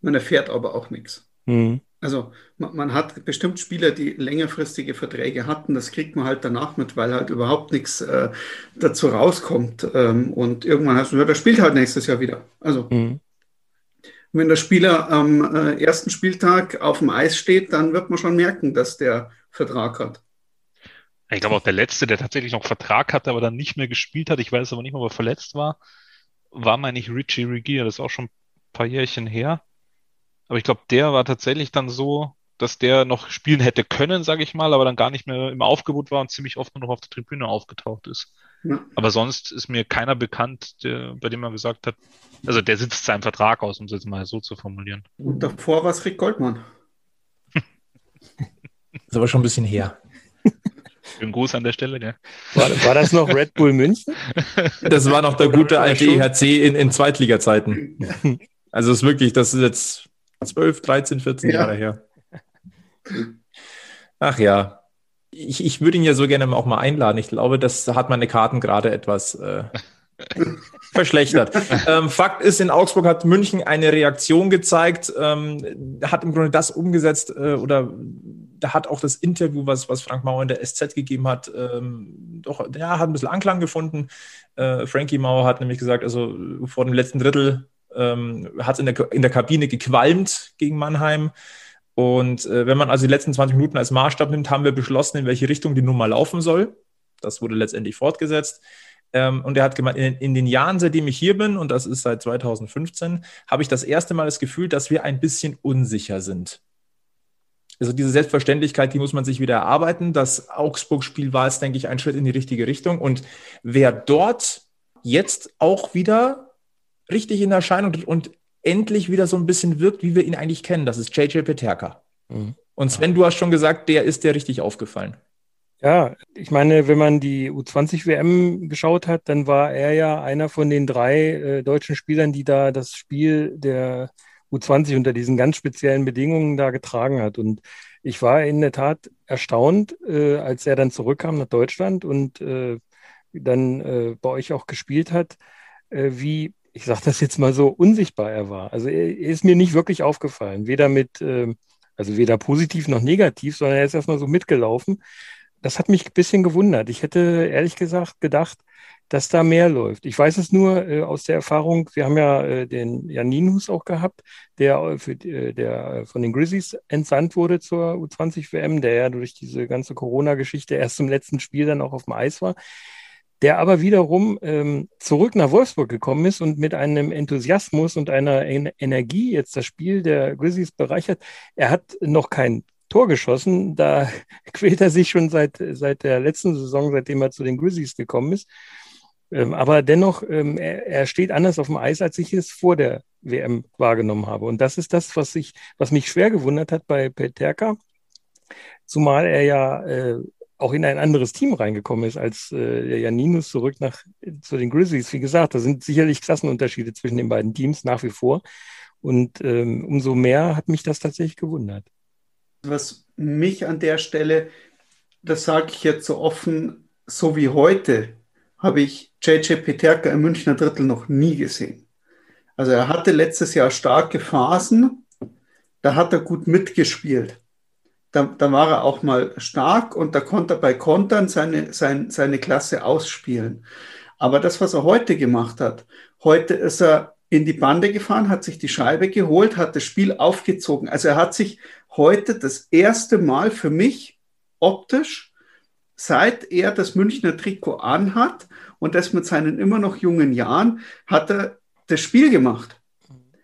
Man erfährt aber auch nichts. Mhm. Also man, man, hat bestimmt Spieler, die längerfristige Verträge hatten, das kriegt man halt danach mit, weil halt überhaupt nichts äh, dazu rauskommt. Ähm, und irgendwann hast du gesagt, der spielt halt nächstes Jahr wieder. Also mhm. Wenn der Spieler am äh, ersten Spieltag auf dem Eis steht, dann wird man schon merken, dass der Vertrag hat. Ich glaube auch der letzte, der tatsächlich noch Vertrag hatte, aber dann nicht mehr gespielt hat, ich weiß aber nicht mehr, ob er verletzt war, war, meine ich, Richie Regier. Das ist auch schon ein paar Jährchen her. Aber ich glaube, der war tatsächlich dann so, dass der noch spielen hätte können, sage ich mal, aber dann gar nicht mehr im Aufgebot war und ziemlich oft nur noch auf der Tribüne aufgetaucht ist. Ja. Aber sonst ist mir keiner bekannt, der, bei dem man gesagt hat, also der sitzt seinen Vertrag aus, um es jetzt mal so zu formulieren. Und davor war es Rick Goldmann. ist aber schon ein bisschen her. Schönen Gruß an der Stelle, ja. War, war das noch Red Bull München? Das war noch der gute alte EHC in, in Zweitliga-Zeiten. Also es ist wirklich, das ist jetzt 12, 13, 14 ja. Jahre her. Ach ja. Ich, ich würde ihn ja so gerne auch mal einladen. Ich glaube, das hat meine Karten gerade etwas äh, verschlechtert. ähm, Fakt ist, in Augsburg hat München eine Reaktion gezeigt, ähm, hat im Grunde das umgesetzt äh, oder da hat auch das Interview, was, was Frank Mauer in der SZ gegeben hat, ähm, doch, ja, hat ein bisschen Anklang gefunden. Äh, Frankie Mauer hat nämlich gesagt, also vor dem letzten Drittel ähm, hat in der, in der Kabine gequalmt gegen Mannheim. Und äh, wenn man also die letzten 20 Minuten als Maßstab nimmt, haben wir beschlossen, in welche Richtung die Nummer laufen soll. Das wurde letztendlich fortgesetzt. Ähm, und er hat gemeint, in, in, den Jahren, seitdem ich hier bin, und das ist seit 2015, habe ich das erste Mal das Gefühl, dass wir ein bisschen unsicher sind. Also diese Selbstverständlichkeit, die muss man sich wieder erarbeiten. Das Augsburg-Spiel war jetzt, denke ich, ein Schritt in die richtige Richtung. Und wer dort jetzt auch wieder richtig in Erscheinung tritt und endlich wieder so ein bisschen wirkt, wie wir ihn eigentlich kennen. Das ist JJ Peterka. Mhm. Und Sven, du hast schon gesagt, der ist der richtig aufgefallen. Ja, ich meine, wenn man die U20-WM geschaut hat, dann war er ja einer von den drei äh, deutschen Spielern, die da das Spiel der U20 unter diesen ganz speziellen Bedingungen da getragen hat. Und ich war in der Tat erstaunt, äh, als er dann zurückkam nach Deutschland und äh, dann äh, bei euch auch gespielt hat, äh, wie ich sage das jetzt mal so, unsichtbar er war. Also er, er ist mir nicht wirklich aufgefallen, weder mit, äh, also weder positiv noch negativ, sondern er ist erstmal so mitgelaufen. Das hat mich ein bisschen gewundert. Ich hätte ehrlich gesagt gedacht, dass da mehr läuft. Ich weiß es nur äh, aus der Erfahrung, wir haben ja äh, den Janinus auch gehabt, der, äh, für, äh, der von den Grizzlies entsandt wurde zur U20-WM, der ja durch diese ganze Corona-Geschichte erst zum letzten Spiel dann auch auf dem Eis war der aber wiederum ähm, zurück nach Wolfsburg gekommen ist und mit einem Enthusiasmus und einer en Energie jetzt das Spiel der Grizzlies bereichert. Er hat noch kein Tor geschossen, da quält er sich schon seit, seit der letzten Saison, seitdem er zu den Grizzlies gekommen ist. Ähm, aber dennoch, ähm, er, er steht anders auf dem Eis, als ich es vor der WM wahrgenommen habe. Und das ist das, was, ich, was mich schwer gewundert hat bei Peterka. Zumal er ja äh, auch in ein anderes Team reingekommen ist als äh, Janinus zurück nach zu den Grizzlies. Wie gesagt, da sind sicherlich Klassenunterschiede zwischen den beiden Teams nach wie vor. Und ähm, umso mehr hat mich das tatsächlich gewundert. Was mich an der Stelle, das sage ich jetzt so offen, so wie heute, habe ich JJ Peterka im Münchner Drittel noch nie gesehen. Also er hatte letztes Jahr starke Phasen, da hat er gut mitgespielt da, da war er auch mal stark und da konnte er bei Kontern seine, seine, seine Klasse ausspielen. Aber das, was er heute gemacht hat, heute ist er in die Bande gefahren, hat sich die Scheibe geholt, hat das Spiel aufgezogen. Also er hat sich heute das erste Mal für mich optisch, seit er das Münchner Trikot anhat und das mit seinen immer noch jungen Jahren, hat er das Spiel gemacht.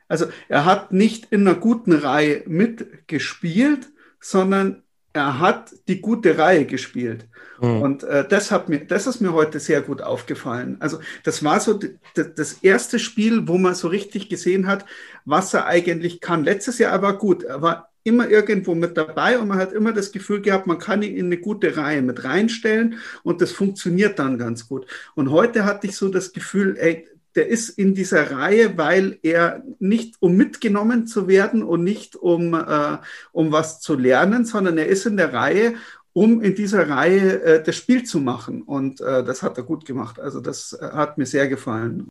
Also er hat nicht in einer guten Reihe mitgespielt, sondern er hat die gute Reihe gespielt. Mhm. Und äh, das, hat mir, das ist mir heute sehr gut aufgefallen. Also das war so das erste Spiel, wo man so richtig gesehen hat, was er eigentlich kann. Letztes Jahr aber gut, er war immer irgendwo mit dabei und man hat immer das Gefühl gehabt, man kann ihn in eine gute Reihe mit reinstellen und das funktioniert dann ganz gut. Und heute hatte ich so das Gefühl, ey, der ist in dieser Reihe, weil er nicht um mitgenommen zu werden und nicht um, äh, um was zu lernen, sondern er ist in der Reihe, um in dieser Reihe äh, das Spiel zu machen. Und äh, das hat er gut gemacht. Also das äh, hat mir sehr gefallen.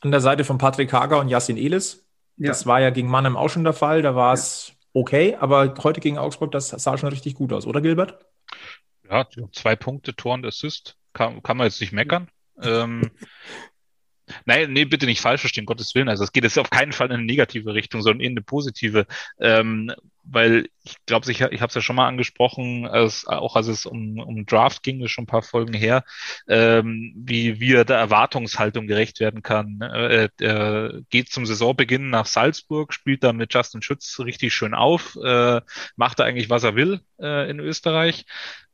An der Seite von Patrick Hager und Yassin Elis. Ja. Das war ja gegen Mannheim auch schon der Fall. Da war es ja. okay, aber heute gegen Augsburg, das sah schon richtig gut aus, oder Gilbert? Ja, zwei Punkte, Tor und Assist. Kann, kann man jetzt nicht meckern. ähm, Nein, nee, bitte nicht falsch verstehen, Gottes Willen. Also es geht jetzt auf keinen Fall in eine negative Richtung, sondern in eine positive. Ähm, weil ich glaube, ich, ich habe es ja schon mal angesprochen, als, auch als es um, um Draft ging, ist schon ein paar Folgen her, ähm, wie, er der Erwartungshaltung gerecht werden kann. Äh, er geht zum Saisonbeginn nach Salzburg, spielt da mit Justin Schütz richtig schön auf, äh, macht da eigentlich, was er will äh, in Österreich,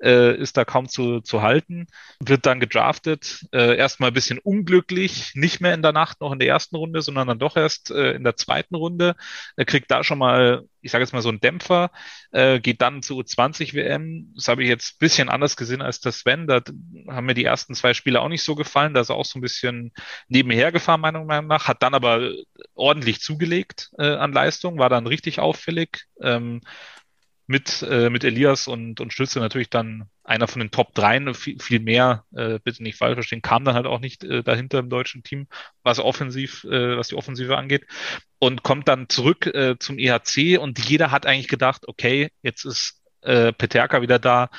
äh, ist da kaum zu, zu halten, wird dann gedraftet, äh, erstmal ein bisschen unglücklich, nicht mehr in der Nacht noch in der ersten Runde, sondern dann doch erst äh, in der zweiten Runde. Er kriegt da schon mal ich sage jetzt mal so ein Dämpfer, äh, geht dann zu 20 WM. Das habe ich jetzt bisschen anders gesehen als das Sven. Da haben mir die ersten zwei Spiele auch nicht so gefallen. Da ist er auch so ein bisschen nebenher gefahren, meiner Meinung nach, hat dann aber ordentlich zugelegt äh, an Leistung, war dann richtig auffällig. Ähm, mit, äh, mit Elias und, und Stütze natürlich dann einer von den Top 3, viel, viel mehr, äh, bitte nicht falsch verstehen, kam dann halt auch nicht äh, dahinter im deutschen Team, was offensiv, äh, was die Offensive angeht. Und kommt dann zurück äh, zum EHC und jeder hat eigentlich gedacht, okay, jetzt ist äh, Peterka wieder da,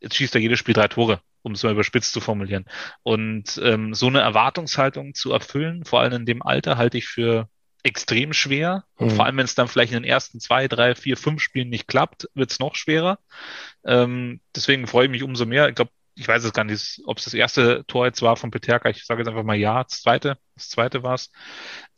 jetzt schießt er jedes Spiel drei Tore um es mal überspitzt zu formulieren. Und ähm, so eine Erwartungshaltung zu erfüllen, vor allem in dem Alter, halte ich für extrem schwer. Und mhm. vor allem, wenn es dann vielleicht in den ersten zwei, drei, vier, fünf Spielen nicht klappt, wird es noch schwerer. Ähm, deswegen freue ich mich umso mehr. Ich glaube, ich weiß es gar nicht, ob es das erste Tor jetzt war von Peterka. Ich sage jetzt einfach mal ja, das zweite, das zweite war es.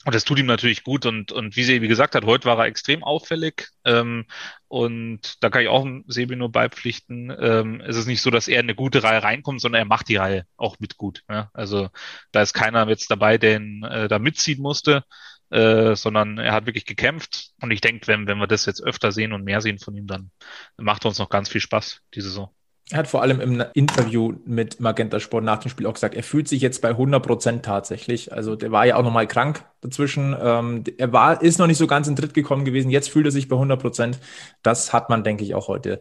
Und das tut ihm natürlich gut. Und, und wie Sebi gesagt hat, heute war er extrem auffällig. Ähm, und da kann ich auch Sebi nur beipflichten. Ähm, es ist nicht so, dass er in eine gute Reihe reinkommt, sondern er macht die Reihe auch mit gut. Ja? Also da ist keiner jetzt dabei, der ihn äh, da mitziehen musste äh, sondern er hat wirklich gekämpft. Und ich denke, wenn, wenn wir das jetzt öfter sehen und mehr sehen von ihm, dann macht uns noch ganz viel Spaß, die Saison. Er hat vor allem im Interview mit Magenta Sport nach dem Spiel auch gesagt, er fühlt sich jetzt bei 100 Prozent tatsächlich. Also der war ja auch nochmal krank dazwischen. Ähm, er war, ist noch nicht so ganz in Tritt gekommen gewesen. Jetzt fühlt er sich bei 100 Prozent. Das hat man, denke ich, auch heute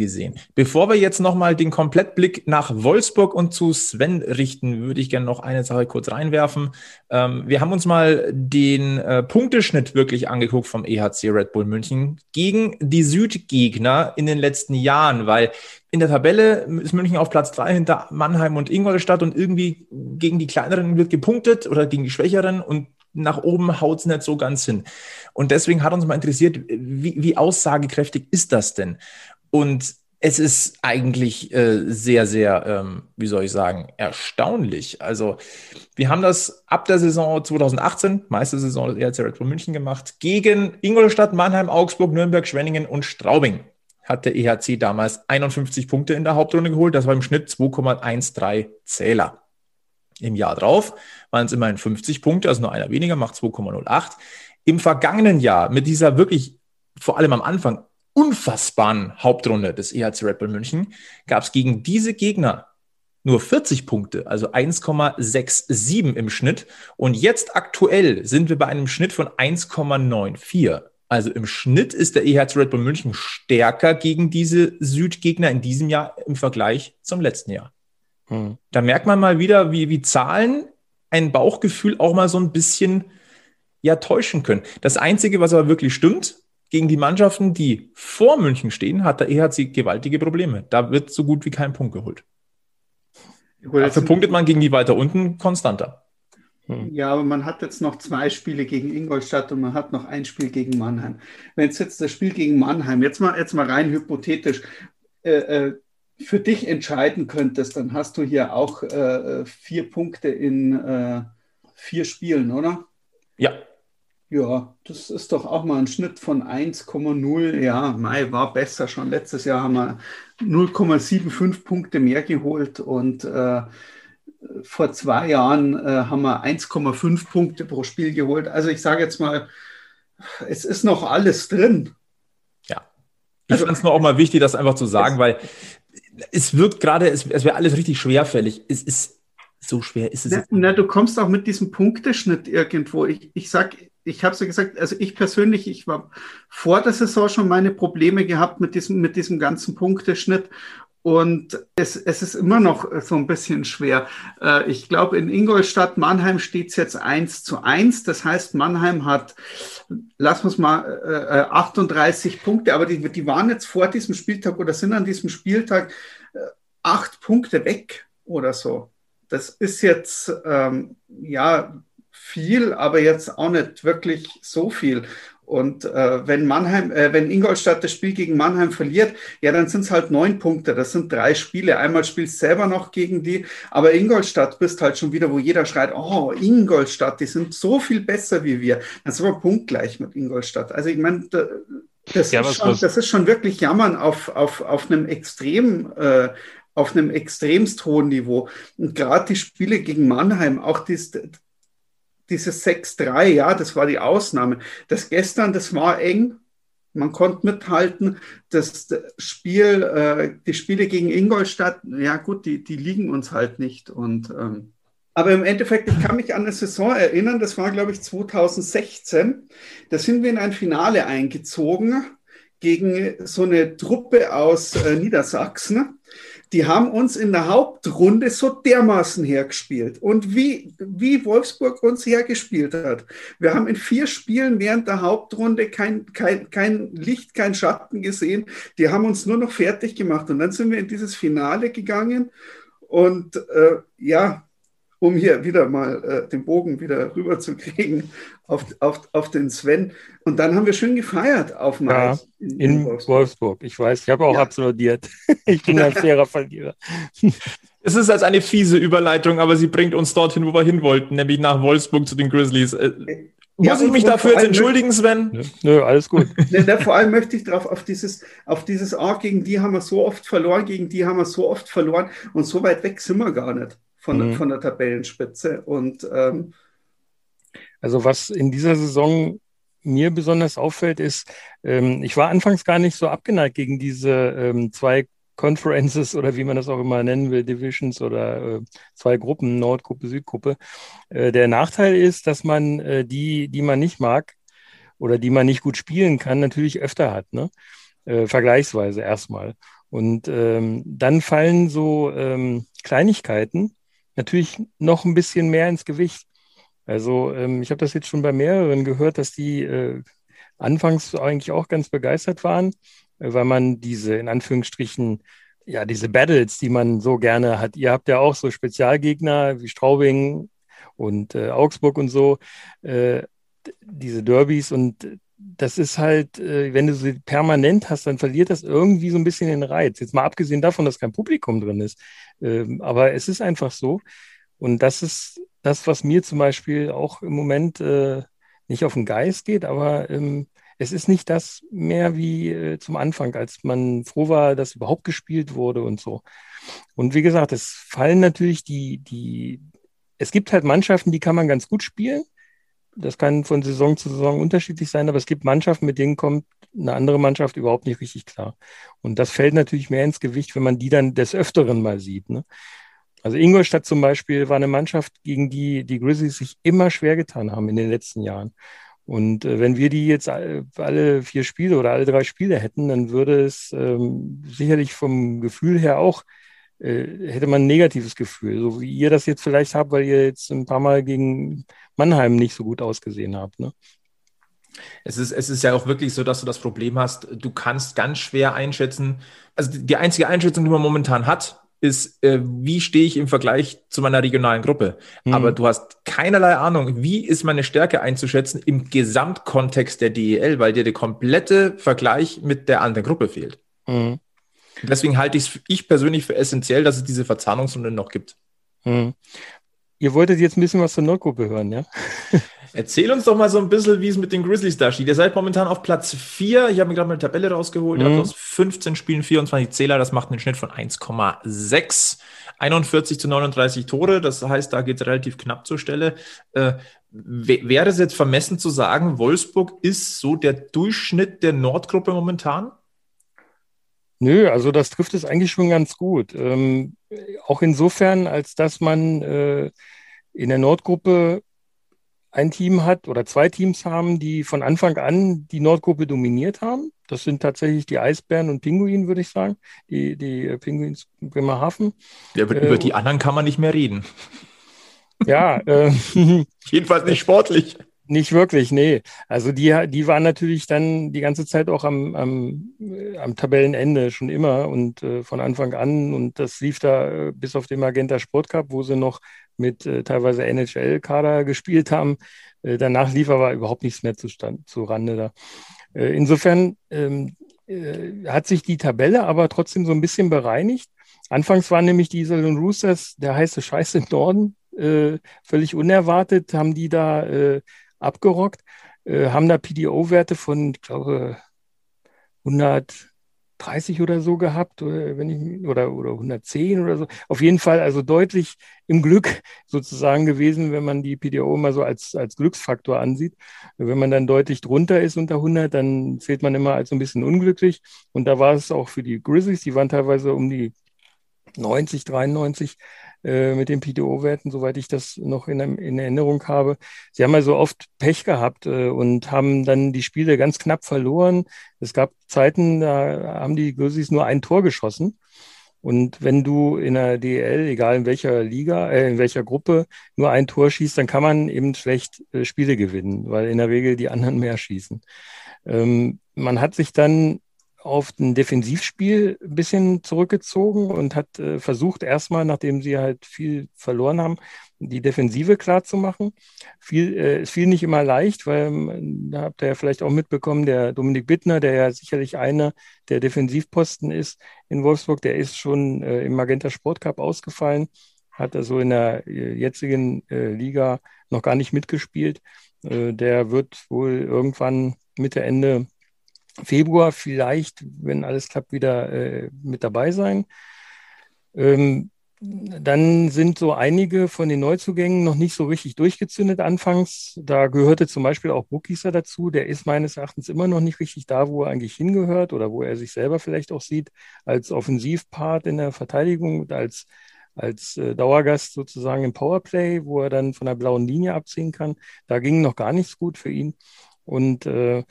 gesehen. Bevor wir jetzt nochmal den Komplettblick nach Wolfsburg und zu Sven richten, würde ich gerne noch eine Sache kurz reinwerfen. Ähm, wir haben uns mal den äh, Punkteschnitt wirklich angeguckt vom EHC Red Bull München gegen die Südgegner in den letzten Jahren, weil in der Tabelle ist München auf Platz drei hinter Mannheim und Ingolstadt und irgendwie gegen die kleineren wird gepunktet oder gegen die schwächeren und nach oben haut es nicht so ganz hin. Und deswegen hat uns mal interessiert, wie, wie aussagekräftig ist das denn? Und es ist eigentlich äh, sehr, sehr, ähm, wie soll ich sagen, erstaunlich. Also wir haben das ab der Saison 2018, meiste Saison des ERC Red Bull München gemacht, gegen Ingolstadt, Mannheim, Augsburg, Nürnberg, Schwenningen und Straubing. Hat der EHC damals 51 Punkte in der Hauptrunde geholt. Das war im Schnitt 2,13 Zähler. Im Jahr drauf waren es immerhin 50 Punkte, also nur einer weniger, macht 2,08. Im vergangenen Jahr mit dieser wirklich vor allem am Anfang unfassbaren Hauptrunde des EHC Red Bull München gab es gegen diese Gegner nur 40 Punkte, also 1,67 im Schnitt. Und jetzt aktuell sind wir bei einem Schnitt von 1,94. Also im Schnitt ist der EHC Red Bull München stärker gegen diese Südgegner in diesem Jahr im Vergleich zum letzten Jahr. Hm. Da merkt man mal wieder, wie, wie Zahlen ein Bauchgefühl auch mal so ein bisschen ja täuschen können. Das Einzige, was aber wirklich stimmt, gegen die Mannschaften, die vor München stehen, hat der EHC gewaltige Probleme. Da wird so gut wie kein Punkt geholt. Gut, Dafür punktet man gegen die weiter unten konstanter. Hm. Ja, aber man hat jetzt noch zwei Spiele gegen Ingolstadt und man hat noch ein Spiel gegen Mannheim. Wenn es jetzt das Spiel gegen Mannheim, jetzt mal, jetzt mal rein hypothetisch, äh, äh, für dich entscheiden könntest, dann hast du hier auch äh, vier Punkte in äh, vier Spielen, oder? Ja, ja, das ist doch auch mal ein Schnitt von 1,0. Ja, Mai war besser. Schon letztes Jahr haben wir 0,75 Punkte mehr geholt und äh, vor zwei Jahren äh, haben wir 1,5 Punkte pro Spiel geholt. Also ich sage jetzt mal, es ist noch alles drin. Ja. Ich also, fand es nur auch mal wichtig, das einfach zu sagen, weil es wirkt gerade, es, es wäre alles richtig schwerfällig. Es ist so schwer ist es. Na, na, du kommst auch mit diesem Punkteschnitt irgendwo. Ich, ich sag, ich habe es ja gesagt, also ich persönlich, ich war vor der Saison schon meine Probleme gehabt mit diesem, mit diesem ganzen Punkteschnitt. Und es, es ist immer noch so ein bisschen schwer. Äh, ich glaube, in Ingolstadt, Mannheim steht es jetzt eins zu eins. Das heißt, Mannheim hat, lass uns mal, 38 äh, Punkte, aber die, die waren jetzt vor diesem Spieltag oder sind an diesem Spieltag äh, acht Punkte weg oder so. Das ist jetzt, ähm, ja, viel, aber jetzt auch nicht wirklich so viel. Und äh, wenn Mannheim, äh, wenn Ingolstadt das Spiel gegen Mannheim verliert, ja, dann sind es halt neun Punkte. Das sind drei Spiele. Einmal spielst du selber noch gegen die, aber Ingolstadt bist halt schon wieder, wo jeder schreit, oh, Ingolstadt, die sind so viel besser wie wir. Dann sind wir punktgleich mit Ingolstadt. Also ich meine, das, ja, ist schon, das ist schon wirklich Jammern auf, auf, auf einem extrem äh, auf einem extremst hohen Niveau. Und gerade die Spiele gegen Mannheim, auch dies, dieses 6-3, ja, das war die Ausnahme. Das gestern, das war eng. Man konnte mithalten. Das Spiel, äh, die Spiele gegen Ingolstadt, ja gut, die, die liegen uns halt nicht. Und, ähm, aber im Endeffekt, ich kann mich an eine Saison erinnern, das war, glaube ich, 2016. Da sind wir in ein Finale eingezogen gegen so eine Truppe aus äh, Niedersachsen die haben uns in der Hauptrunde so dermaßen hergespielt. Und wie, wie Wolfsburg uns hergespielt hat. Wir haben in vier Spielen während der Hauptrunde kein, kein, kein Licht, kein Schatten gesehen. Die haben uns nur noch fertig gemacht. Und dann sind wir in dieses Finale gegangen. Und äh, ja, um hier wieder mal äh, den Bogen wieder rüber zu kriegen auf, auf, auf den Sven. Und dann haben wir schön gefeiert auf ja, in, in, Wolfsburg. Wolfsburg. Ich weiß, ich habe auch ja. applaudiert. ich bin ein fairer Verlierer. Es ist als eine fiese Überleitung, aber sie bringt uns dorthin, wo wir hin wollten, nämlich nach Wolfsburg zu den Grizzlies. Äh, ja, Muss ich mich dafür jetzt entschuldigen, Sven? Nö, nö alles gut. ne, ne, vor allem möchte ich darauf, auf dieses, auf dieses, ah, gegen die haben wir so oft verloren, gegen die haben wir so oft verloren und so weit weg sind wir gar nicht von, mhm. von der Tabellenspitze. Und ähm, also was in dieser Saison mir besonders auffällt, ist, ähm, ich war anfangs gar nicht so abgeneigt gegen diese ähm, zwei Conferences oder wie man das auch immer nennen will, Divisions oder äh, zwei Gruppen, Nordgruppe, Südgruppe. Äh, der Nachteil ist, dass man äh, die, die man nicht mag oder die man nicht gut spielen kann, natürlich öfter hat, ne? Äh, vergleichsweise erstmal. Und ähm, dann fallen so ähm, Kleinigkeiten, natürlich noch ein bisschen mehr ins Gewicht. Also ähm, ich habe das jetzt schon bei mehreren gehört, dass die äh, anfangs eigentlich auch ganz begeistert waren, äh, weil man diese in Anführungsstrichen ja diese Battles, die man so gerne hat. Ihr habt ja auch so Spezialgegner wie Straubing und äh, Augsburg und so, äh, diese Derbys und das ist halt, äh, wenn du sie permanent hast, dann verliert das irgendwie so ein bisschen den Reiz. Jetzt mal abgesehen davon, dass kein Publikum drin ist. Ähm, aber es ist einfach so. Und das ist das, was mir zum Beispiel auch im Moment äh, nicht auf den Geist geht, aber ähm, es ist nicht das mehr wie äh, zum Anfang, als man froh war, dass überhaupt gespielt wurde und so. Und wie gesagt, es fallen natürlich die, die, es gibt halt Mannschaften, die kann man ganz gut spielen das kann von Saison zu Saison unterschiedlich sein, aber es gibt Mannschaften, mit denen kommt eine andere Mannschaft überhaupt nicht richtig klar. Und das fällt natürlich mehr ins Gewicht, wenn man die dann des Öfteren mal sieht. Ne? Also Ingolstadt zum Beispiel war eine Mannschaft, gegen die die Grizzlies sich immer schwer getan haben in den letzten Jahren. Und äh, wenn wir die jetzt alle vier Spiele oder alle drei Spiele hätten, dann würde es ähm, sicherlich vom Gefühl her auch hätte man ein negatives Gefühl, so wie ihr das jetzt vielleicht habt, weil ihr jetzt ein paar Mal gegen Mannheim nicht so gut ausgesehen habt. Ne? Es ist, es ist ja auch wirklich so, dass du das Problem hast, du kannst ganz schwer einschätzen. Also die einzige Einschätzung, die man momentan hat, ist, äh, wie stehe ich im Vergleich zu meiner regionalen Gruppe. Mhm. Aber du hast keinerlei Ahnung, wie ist meine Stärke einzuschätzen im Gesamtkontext der DEL, weil dir der komplette Vergleich mit der anderen Gruppe fehlt. Mhm. Deswegen halte ich es ich persönlich für essentiell, dass es diese Verzahnungsrunde noch gibt. Hm. Ihr wolltet jetzt ein bisschen was zur Nordgruppe hören, ja? Erzähl uns doch mal so ein bisschen, wie es mit den Grizzlies da steht. Ihr seid momentan auf Platz 4. Ich habe mir gerade mal eine Tabelle rausgeholt. Ihr habt mhm. aus 15 Spielen 24 Zähler. Das macht einen Schnitt von 1,6. 41 zu 39 Tore. Das heißt, da geht es relativ knapp zur Stelle. Äh, wäre es jetzt vermessen zu sagen, Wolfsburg ist so der Durchschnitt der Nordgruppe momentan? Nö, also das trifft es eigentlich schon ganz gut. Ähm, auch insofern, als dass man äh, in der Nordgruppe ein Team hat oder zwei Teams haben, die von Anfang an die Nordgruppe dominiert haben. Das sind tatsächlich die Eisbären und Pinguin, würde ich sagen. Die, die äh, Pinguins Bremerhaven. Ja, über, äh, über die anderen kann man nicht mehr reden. Ja, äh, jedenfalls nicht sportlich. Nicht wirklich, nee. Also die, die waren natürlich dann die ganze Zeit auch am, am, äh, am Tabellenende schon immer und äh, von Anfang an. Und das lief da äh, bis auf den Magenta Sport Cup, wo sie noch mit äh, teilweise NHL-Kader gespielt haben. Äh, danach lief aber überhaupt nichts mehr zustand, zu Rande da. Insofern ähm, hat sich die Tabelle aber trotzdem so ein bisschen bereinigt. Anfangs waren nämlich die Iserlohn Roosters der heiße Scheiß im Norden. völlig unerwartet haben die da abgerockt, äh, haben da PDO-Werte von, ich glaube, 130 oder so gehabt, oder, wenn ich, oder, oder 110 oder so. Auf jeden Fall also deutlich im Glück sozusagen gewesen, wenn man die PDO immer so als, als Glücksfaktor ansieht. Wenn man dann deutlich drunter ist unter 100, dann zählt man immer als so ein bisschen unglücklich. Und da war es auch für die Grizzlies, die waren teilweise um die 90, 93 äh, mit den PTO-Werten, soweit ich das noch in, in, Erinnerung habe. Sie haben also oft Pech gehabt äh, und haben dann die Spiele ganz knapp verloren. Es gab Zeiten, da haben die Grizzlies nur ein Tor geschossen. Und wenn du in der DL, egal in welcher Liga, äh, in welcher Gruppe, nur ein Tor schießt, dann kann man eben schlecht äh, Spiele gewinnen, weil in der Regel die anderen mehr schießen. Ähm, man hat sich dann auf ein Defensivspiel ein bisschen zurückgezogen und hat äh, versucht, erstmal, nachdem sie halt viel verloren haben, die Defensive klar zu machen. Viel, äh, es fiel nicht immer leicht, weil ähm, da habt ihr ja vielleicht auch mitbekommen, der Dominik Bittner, der ja sicherlich einer der Defensivposten ist in Wolfsburg, der ist schon äh, im Magenta Sport Cup ausgefallen, hat also in der äh, jetzigen äh, Liga noch gar nicht mitgespielt. Äh, der wird wohl irgendwann Mitte, Ende Februar vielleicht, wenn alles klappt, wieder äh, mit dabei sein. Ähm, dann sind so einige von den Neuzugängen noch nicht so richtig durchgezündet anfangs. Da gehörte zum Beispiel auch Buckieser dazu. Der ist meines Erachtens immer noch nicht richtig da, wo er eigentlich hingehört oder wo er sich selber vielleicht auch sieht, als Offensivpart in der Verteidigung und als, als äh, Dauergast sozusagen im Powerplay, wo er dann von der blauen Linie abziehen kann. Da ging noch gar nichts gut für ihn. Und äh,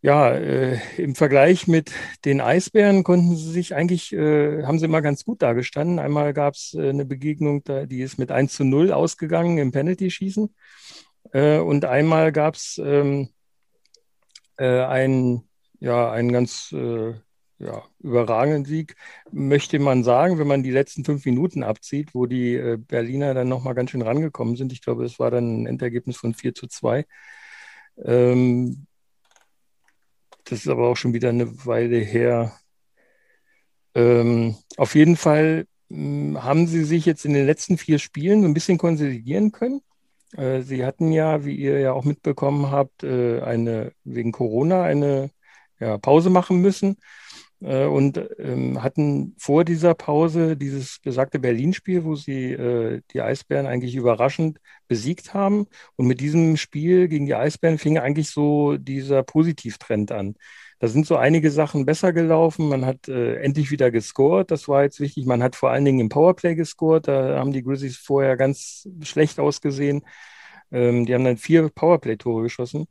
ja, äh, im Vergleich mit den Eisbären konnten sie sich eigentlich, äh, haben sie immer ganz gut dargestanden. Einmal gab es äh, eine Begegnung, da, die ist mit 1 zu 0 ausgegangen im Penalty-Schießen. Äh, und einmal gab es ähm, äh, einen, ja, einen ganz äh, ja, überragenden Sieg, möchte man sagen, wenn man die letzten fünf Minuten abzieht, wo die Berliner dann nochmal ganz schön rangekommen sind. Ich glaube, es war dann ein Endergebnis von 4 zu 2. Ähm, das ist aber auch schon wieder eine Weile her. Ähm, auf jeden Fall mh, hm, haben sie sich jetzt in den letzten vier Spielen so ein bisschen konsolidieren können. Äh, sie hatten ja, wie ihr ja auch mitbekommen habt, äh, eine wegen Corona eine ja, Pause machen müssen äh, und ähm, hatten vor dieser Pause dieses besagte Berlin-Spiel, wo sie äh, die Eisbären eigentlich überraschend besiegt haben. Und mit diesem Spiel gegen die Eisbären fing eigentlich so dieser Positivtrend an. Da sind so einige Sachen besser gelaufen. Man hat äh, endlich wieder gescored. Das war jetzt wichtig. Man hat vor allen Dingen im Powerplay gescored. Da haben die Grizzlies vorher ganz schlecht ausgesehen. Ähm, die haben dann vier Powerplay-Tore geschossen.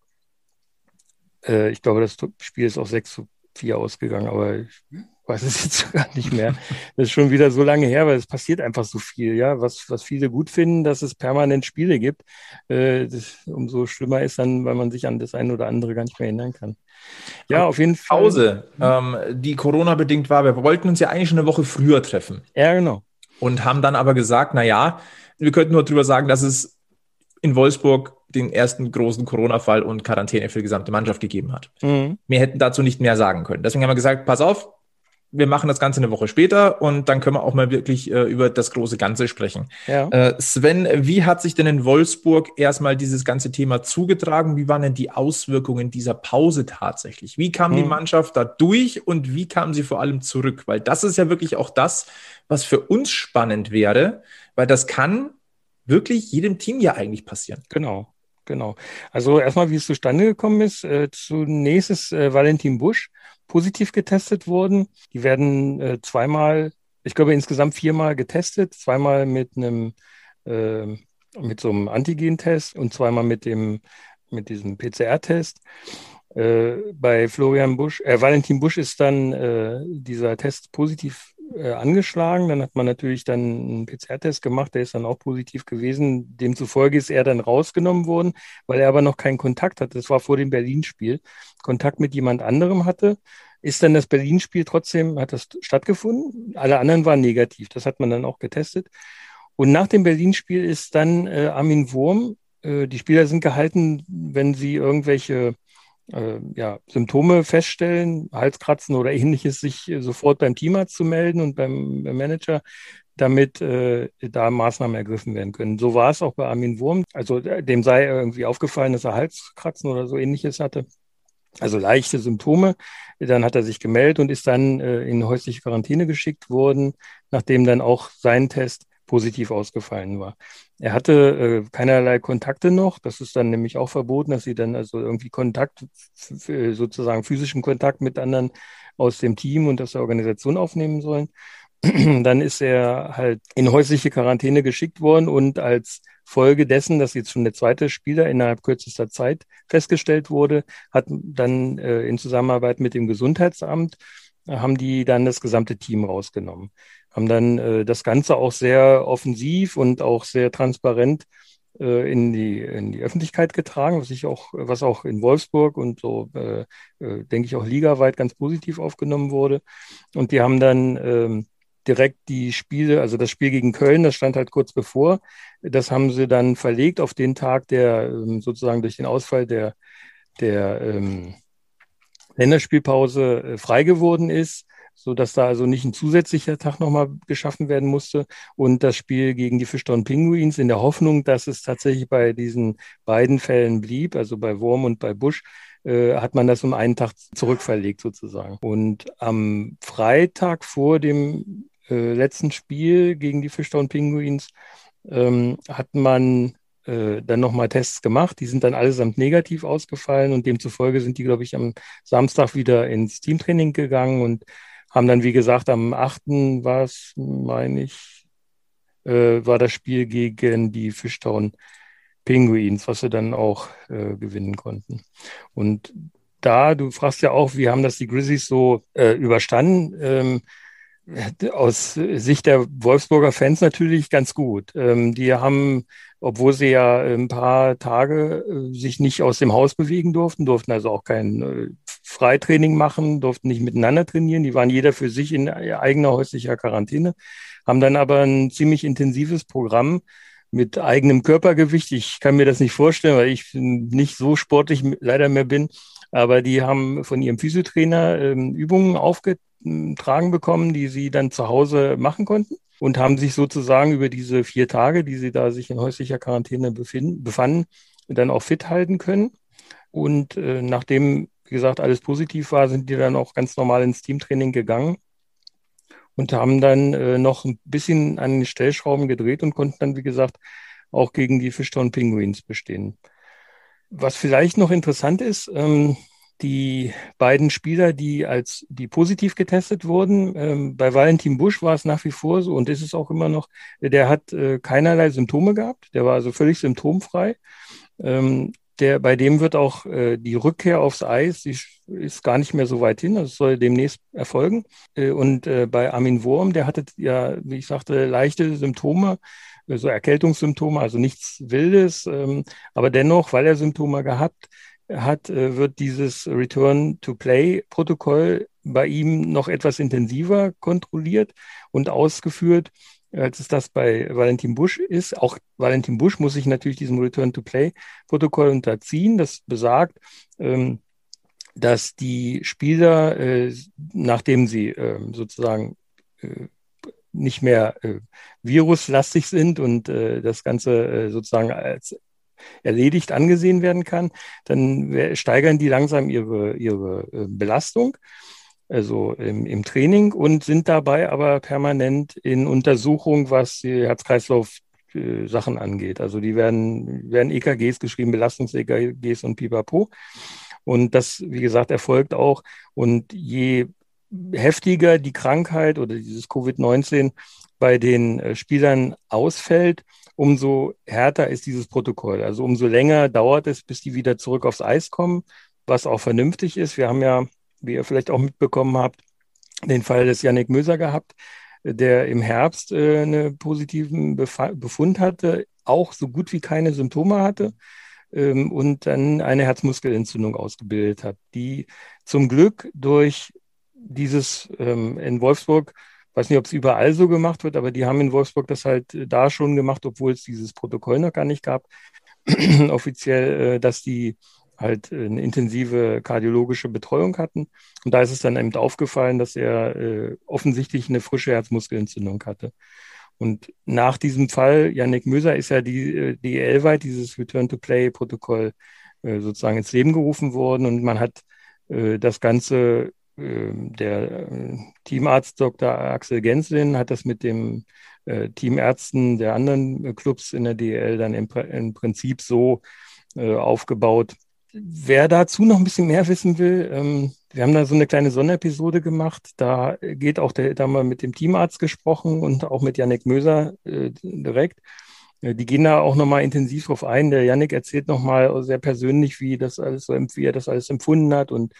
Äh, ich glaube, das Spiel ist auch 6 zu 4 ausgegangen, aber ich weiß es jetzt gar nicht mehr. Das ist schon wieder so lange her, weil es passiert einfach so viel, ja. Was, was viele gut finden, dass es permanent Spiele gibt. Äh, das, umso schlimmer ist dann, weil man sich an das eine oder andere gar nicht mehr erinnern kann. Ja, auf jeden Fall. Pause, ähm, die Corona-bedingt war. Wir wollten uns ja eigentlich schon eine Woche früher treffen. Ja, genau. Und haben dann aber gesagt, na ja, wir könnten nur darüber sagen, dass es in Wolfsburg den ersten großen Corona-Fall und Quarantäne für die gesamte Mannschaft gegeben hat. Mhm. Wir hätten dazu nicht mehr sagen können. Deswegen haben wir gesagt, pass auf, wir machen das Ganze eine Woche später und dann können wir auch mal wirklich äh, über das große Ganze sprechen. Ja. Äh, Sven, wie hat sich denn in Wolfsburg erstmal dieses ganze Thema zugetragen? Wie waren denn die Auswirkungen dieser Pause tatsächlich? Wie kam hm. die Mannschaft da durch und wie kam sie vor allem zurück? Weil das ist ja wirklich auch das, was für uns spannend wäre, weil das kann wirklich jedem Team ja eigentlich passieren. Genau. Genau. Also erstmal, wie es zustande gekommen ist. Äh, zunächst ist äh, Valentin Busch positiv getestet worden. Die werden äh, zweimal ich glaube, insgesamt viermal getestet, zweimal mit einem äh, mit so einem Antigen-Test und zweimal mit dem mit diesem PCR-Test. Bei Florian Busch, äh, Valentin Busch ist dann dieser Test positiv äh, angeschlagen. Dann hat man natürlich dann einen PCR-Test gemacht, der ist dann auch positiv gewesen. Demzufolge ist er dann rausgenommen worden, weil er aber noch keinen Kontakt hatte. Das war vor dem Berlin-Spiel. Kontakt mit jemand anderem hatte. Ist dann das Berlin-Spiel trotzdem, hat das stattgefunden? Alle anderen waren negativ. Das hat man dann auch getestet. Und nach dem Berlin-Spiel ist dann äh, Armin Wurm, äh, die Spieler sind gehalten, wenn sie irgendwelche äh, ja, Symptome feststellen, Halskratzen oder ähnliches, sich sofort beim Teamarzt zu melden und beim, beim Manager, damit äh, da Maßnahmen ergriffen werden können. So war es auch bei Armin Wurm. Also äh, dem sei irgendwie aufgefallen, dass er Halskratzen oder so ähnliches hatte. Also leichte Symptome. Dann hat er sich gemeldet und ist dann äh, in häusliche Quarantäne geschickt worden, nachdem dann auch sein Test positiv ausgefallen war. Er hatte äh, keinerlei Kontakte noch. Das ist dann nämlich auch verboten, dass sie dann also irgendwie Kontakt, sozusagen physischen Kontakt mit anderen aus dem Team und aus der Organisation aufnehmen sollen. dann ist er halt in häusliche Quarantäne geschickt worden und als Folge dessen, dass jetzt schon der zweite Spieler innerhalb kürzester Zeit festgestellt wurde, hat dann äh, in Zusammenarbeit mit dem Gesundheitsamt äh, haben die dann das gesamte Team rausgenommen haben dann äh, das Ganze auch sehr offensiv und auch sehr transparent äh, in, die, in die Öffentlichkeit getragen, was ich auch, was auch in Wolfsburg und so, äh, äh, denke ich, auch ligaweit ganz positiv aufgenommen wurde. Und die haben dann ähm, direkt die Spiele, also das Spiel gegen Köln, das stand halt kurz bevor. Das haben sie dann verlegt auf den Tag, der ähm, sozusagen durch den Ausfall der, der ähm, Länderspielpause äh, frei geworden ist so dass da also nicht ein zusätzlicher Tag nochmal geschaffen werden musste. Und das Spiel gegen die Fischtown Pinguins in der Hoffnung, dass es tatsächlich bei diesen beiden Fällen blieb, also bei Wurm und bei Busch, äh, hat man das um einen Tag zurückverlegt sozusagen. Und am Freitag vor dem äh, letzten Spiel gegen die Fischtown Pinguins ähm, hat man äh, dann nochmal Tests gemacht. Die sind dann allesamt negativ ausgefallen und demzufolge sind die, glaube ich, am Samstag wieder ins Teamtraining gegangen und haben dann, wie gesagt, am 8. war es, meine ich, äh, war das Spiel gegen die Fishtown Penguins, was sie dann auch äh, gewinnen konnten. Und da, du fragst ja auch, wie haben das die Grizzlies so äh, überstanden? Ähm, aus Sicht der Wolfsburger Fans natürlich ganz gut. Ähm, die haben, obwohl sie ja ein paar Tage äh, sich nicht aus dem Haus bewegen durften, durften also auch kein äh, Freitraining machen, durften nicht miteinander trainieren. Die waren jeder für sich in eigener häuslicher Quarantäne, haben dann aber ein ziemlich intensives Programm mit eigenem Körpergewicht. Ich kann mir das nicht vorstellen, weil ich nicht so sportlich leider mehr bin. Aber die haben von ihrem Physiotrainer ähm, Übungen aufgetragen tragen bekommen, die sie dann zu Hause machen konnten und haben sich sozusagen über diese vier Tage, die sie da sich in häuslicher Quarantäne befinden, befanden, dann auch fit halten können. Und äh, nachdem, wie gesagt, alles positiv war, sind die dann auch ganz normal ins Teamtraining gegangen und haben dann äh, noch ein bisschen an den Stellschrauben gedreht und konnten dann, wie gesagt, auch gegen die Fishtown Penguins bestehen. Was vielleicht noch interessant ist, ähm, die beiden Spieler, die als die positiv getestet wurden. Ähm, bei Valentin Busch war es nach wie vor so und ist es auch immer noch. Der hat äh, keinerlei Symptome gehabt. Der war also völlig symptomfrei. Ähm, der, bei dem wird auch äh, die Rückkehr aufs Eis, die ist gar nicht mehr so weit hin, das soll demnächst erfolgen. Äh, und äh, bei Armin Wurm, der hatte ja, wie ich sagte, leichte Symptome, so Erkältungssymptome, also nichts Wildes, ähm, aber dennoch, weil er Symptome gehabt, hat, äh, wird dieses Return-to-Play-Protokoll bei ihm noch etwas intensiver kontrolliert und ausgeführt, als es das bei Valentin Busch ist. Auch Valentin Busch muss sich natürlich diesem Return-to-Play-Protokoll unterziehen. Das besagt, ähm, dass die Spieler, äh, nachdem sie äh, sozusagen äh, nicht mehr äh, viruslastig sind und äh, das Ganze äh, sozusagen als erledigt angesehen werden kann, dann steigern die langsam ihre, ihre äh, Belastung, also im, im Training und sind dabei aber permanent in Untersuchung, was die Herz-Kreislauf äh, Sachen angeht. Also die werden, werden EKGs geschrieben, Belastungs-EKGs und Pipapo. Und das, wie gesagt, erfolgt auch. Und je heftiger die Krankheit oder dieses Covid-19 bei den äh, Spielern ausfällt, umso härter ist dieses Protokoll. Also umso länger dauert es, bis die wieder zurück aufs Eis kommen, was auch vernünftig ist. Wir haben ja, wie ihr vielleicht auch mitbekommen habt, den Fall des Yannick Möser gehabt, der im Herbst äh, einen positiven Befund hatte, auch so gut wie keine Symptome hatte ähm, und dann eine Herzmuskelentzündung ausgebildet hat, die zum Glück durch dieses ähm, in Wolfsburg, weiß nicht, ob es überall so gemacht wird, aber die haben in Wolfsburg das halt äh, da schon gemacht, obwohl es dieses Protokoll noch gar nicht gab, offiziell, äh, dass die halt äh, eine intensive kardiologische Betreuung hatten. Und da ist es dann eben aufgefallen, dass er äh, offensichtlich eine frische Herzmuskelentzündung hatte. Und nach diesem Fall, Yannick Möser ist ja die DEL-weit dieses Return-to-Play-Protokoll äh, sozusagen ins Leben gerufen worden und man hat äh, das Ganze der äh, Teamarzt Dr. Axel Genslin hat das mit dem äh, Teamärzten der anderen äh, Clubs in der DL dann im, im Prinzip so äh, aufgebaut. Wer dazu noch ein bisschen mehr wissen will, ähm, wir haben da so eine kleine Sonderepisode gemacht. Da geht auch der, da haben wir mit dem Teamarzt gesprochen und auch mit Yannick Möser direkt. Die gehen da auch nochmal intensiv drauf ein. Der Yannick erzählt nochmal sehr persönlich, wie das alles so, wie er das alles empfunden hat und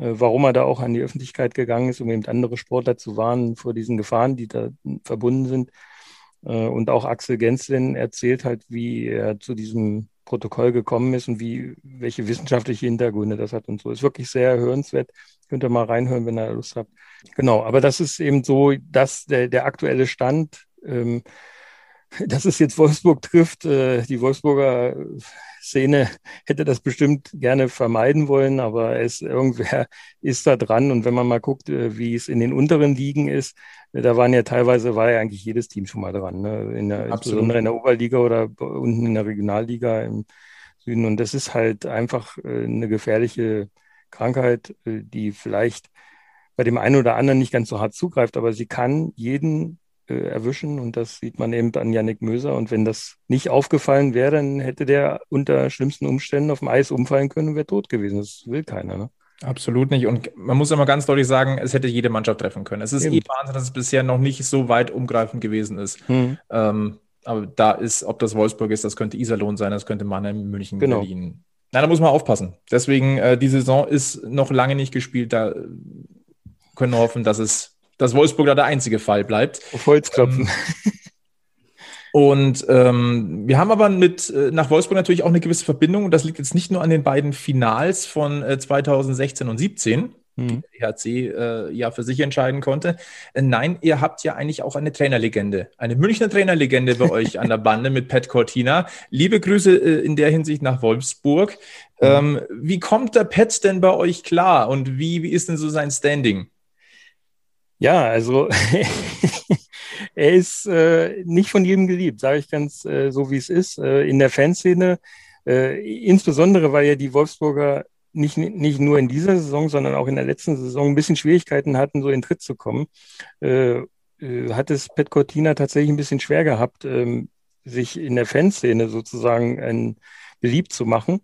warum er da auch an die Öffentlichkeit gegangen ist, um eben andere Sportler zu warnen vor diesen Gefahren, die da verbunden sind. Äh, und auch Axel Genslin erzählt halt, wie er zu diesem Protokoll gekommen ist und wie, welche wissenschaftliche Hintergründe das hat und so. Ist wirklich sehr hörenswert. Könnt ihr mal reinhören, wenn ihr Lust habt. Genau, aber das ist eben so, dass der, der aktuelle Stand. Ähm, dass es jetzt Wolfsburg trifft, äh, die Wolfsburger Szene hätte das bestimmt gerne vermeiden wollen, aber es irgendwer ist da dran. Und wenn man mal guckt, äh, wie es in den unteren Ligen ist, äh, da waren ja teilweise, war ja eigentlich jedes Team schon mal dran. Ne? In der, insbesondere in der Oberliga oder unten in der Regionalliga im Süden. Und das ist halt einfach eine gefährliche Krankheit, die vielleicht bei dem einen oder anderen nicht ganz so hart zugreift, aber sie kann jeden äh, erwischen. Und das sieht man eben an Yannick Möser. Und wenn das nicht aufgefallen wäre, dann hätte der unter schlimmsten Umständen auf dem Eis umfallen können und wäre tot gewesen. Das will keiner. Ne? Absolut nicht. Und man muss immer ganz deutlich sagen, es hätte jede Mannschaft treffen können. Es ist Eben. eh Wahnsinn, dass es bisher noch nicht so weit umgreifend gewesen ist. Hm. Ähm, aber da ist, ob das Wolfsburg ist, das könnte Iserlohn sein, das könnte Mannheim, München, genau. Berlin. Nein, da muss man aufpassen. Deswegen, äh, die Saison ist noch lange nicht gespielt. Da können wir hoffen, dass es dass Wolfsburg da der einzige Fall bleibt. Auf Holz klopfen. Ähm, und ähm, wir haben aber mit äh, nach Wolfsburg natürlich auch eine gewisse Verbindung. Und das liegt jetzt nicht nur an den beiden Finals von äh, 2016 und 17, mhm. die der EHC äh, ja für sich entscheiden konnte. Äh, nein, ihr habt ja eigentlich auch eine Trainerlegende, eine Münchner Trainerlegende bei euch an der Bande mit Pat Cortina. Liebe Grüße äh, in der Hinsicht nach Wolfsburg. Mhm. Ähm, wie kommt der Pat denn bei euch klar und wie, wie ist denn so sein Standing? Ja, also er ist äh, nicht von jedem geliebt, sage ich ganz äh, so, wie es ist. Äh, in der Fanszene, äh, insbesondere weil ja die Wolfsburger nicht, nicht nur in dieser Saison, sondern auch in der letzten Saison ein bisschen Schwierigkeiten hatten, so in Tritt zu kommen, äh, äh, hat es Pet Cortina tatsächlich ein bisschen schwer gehabt, ähm, sich in der Fanszene sozusagen ein, beliebt zu machen.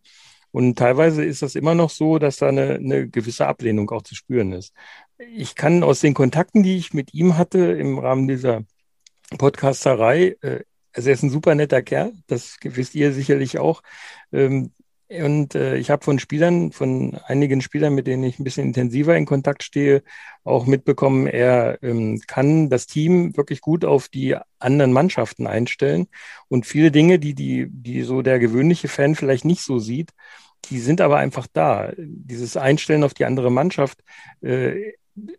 Und teilweise ist das immer noch so, dass da eine, eine gewisse Ablehnung auch zu spüren ist. Ich kann aus den Kontakten, die ich mit ihm hatte im Rahmen dieser Podcasterei, äh, also er ist ein super netter Kerl, das wisst ihr sicherlich auch. Ähm, und äh, ich habe von Spielern, von einigen Spielern, mit denen ich ein bisschen intensiver in Kontakt stehe, auch mitbekommen, er ähm, kann das Team wirklich gut auf die anderen Mannschaften einstellen. Und viele Dinge, die, die, die so der gewöhnliche Fan vielleicht nicht so sieht, die sind aber einfach da. Dieses Einstellen auf die andere Mannschaft äh,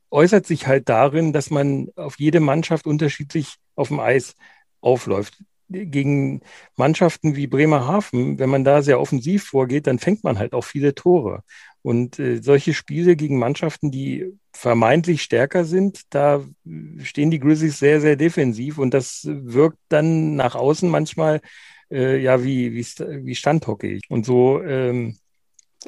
äußert sich halt darin, dass man auf jede Mannschaft unterschiedlich auf dem Eis aufläuft. Gegen Mannschaften wie Bremerhaven, wenn man da sehr offensiv vorgeht, dann fängt man halt auch viele Tore. Und äh, solche Spiele gegen Mannschaften, die vermeintlich stärker sind, da stehen die Grizzlies sehr, sehr defensiv und das wirkt dann nach außen manchmal äh, ja wie, wie, wie Standhockey. Und so ähm,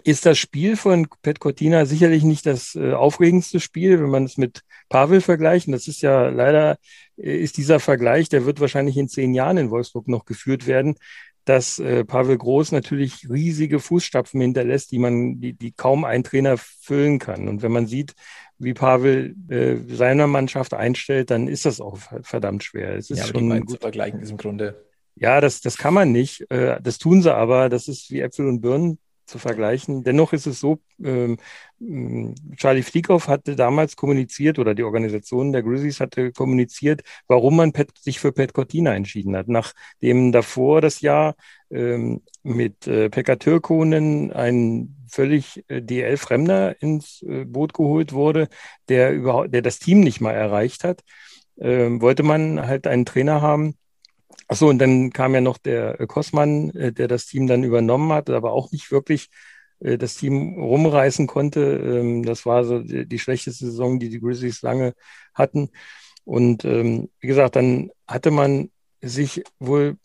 ist das Spiel von Pet Cortina sicherlich nicht das äh, aufregendste Spiel, wenn man es mit Pavel vergleicht. Und das ist ja leider, äh, ist dieser Vergleich, der wird wahrscheinlich in zehn Jahren in Wolfsburg noch geführt werden, dass äh, Pavel Groß natürlich riesige Fußstapfen hinterlässt, die man, die, die kaum ein Trainer füllen kann. Und wenn man sieht, wie Pavel äh, seiner Mannschaft einstellt, dann ist das auch verdammt schwer. Es ist ja, schon die gut vergleichen ist im Grunde. Ja, das, das kann man nicht. Äh, das tun sie aber. Das ist wie Äpfel und Birnen zu vergleichen. Dennoch ist es so, ähm, Charlie Flieghoff hatte damals kommuniziert oder die Organisation der Grizzlies hatte kommuniziert, warum man Pat, sich für Pat Cortina entschieden hat. Nachdem davor das Jahr ähm, mit äh, Pekka Türkonen ein völlig äh, DL-Fremder ins äh, Boot geholt wurde, der überhaupt, der das Team nicht mal erreicht hat, äh, wollte man halt einen Trainer haben, Achso, und dann kam ja noch der äh, Kosmann, äh, der das Team dann übernommen hat, aber auch nicht wirklich äh, das Team rumreißen konnte. Ähm, das war so die, schlechteste Saison, die die Grizzlies lange hatten. Und ähm, wie gesagt, dann hatte man sich wohl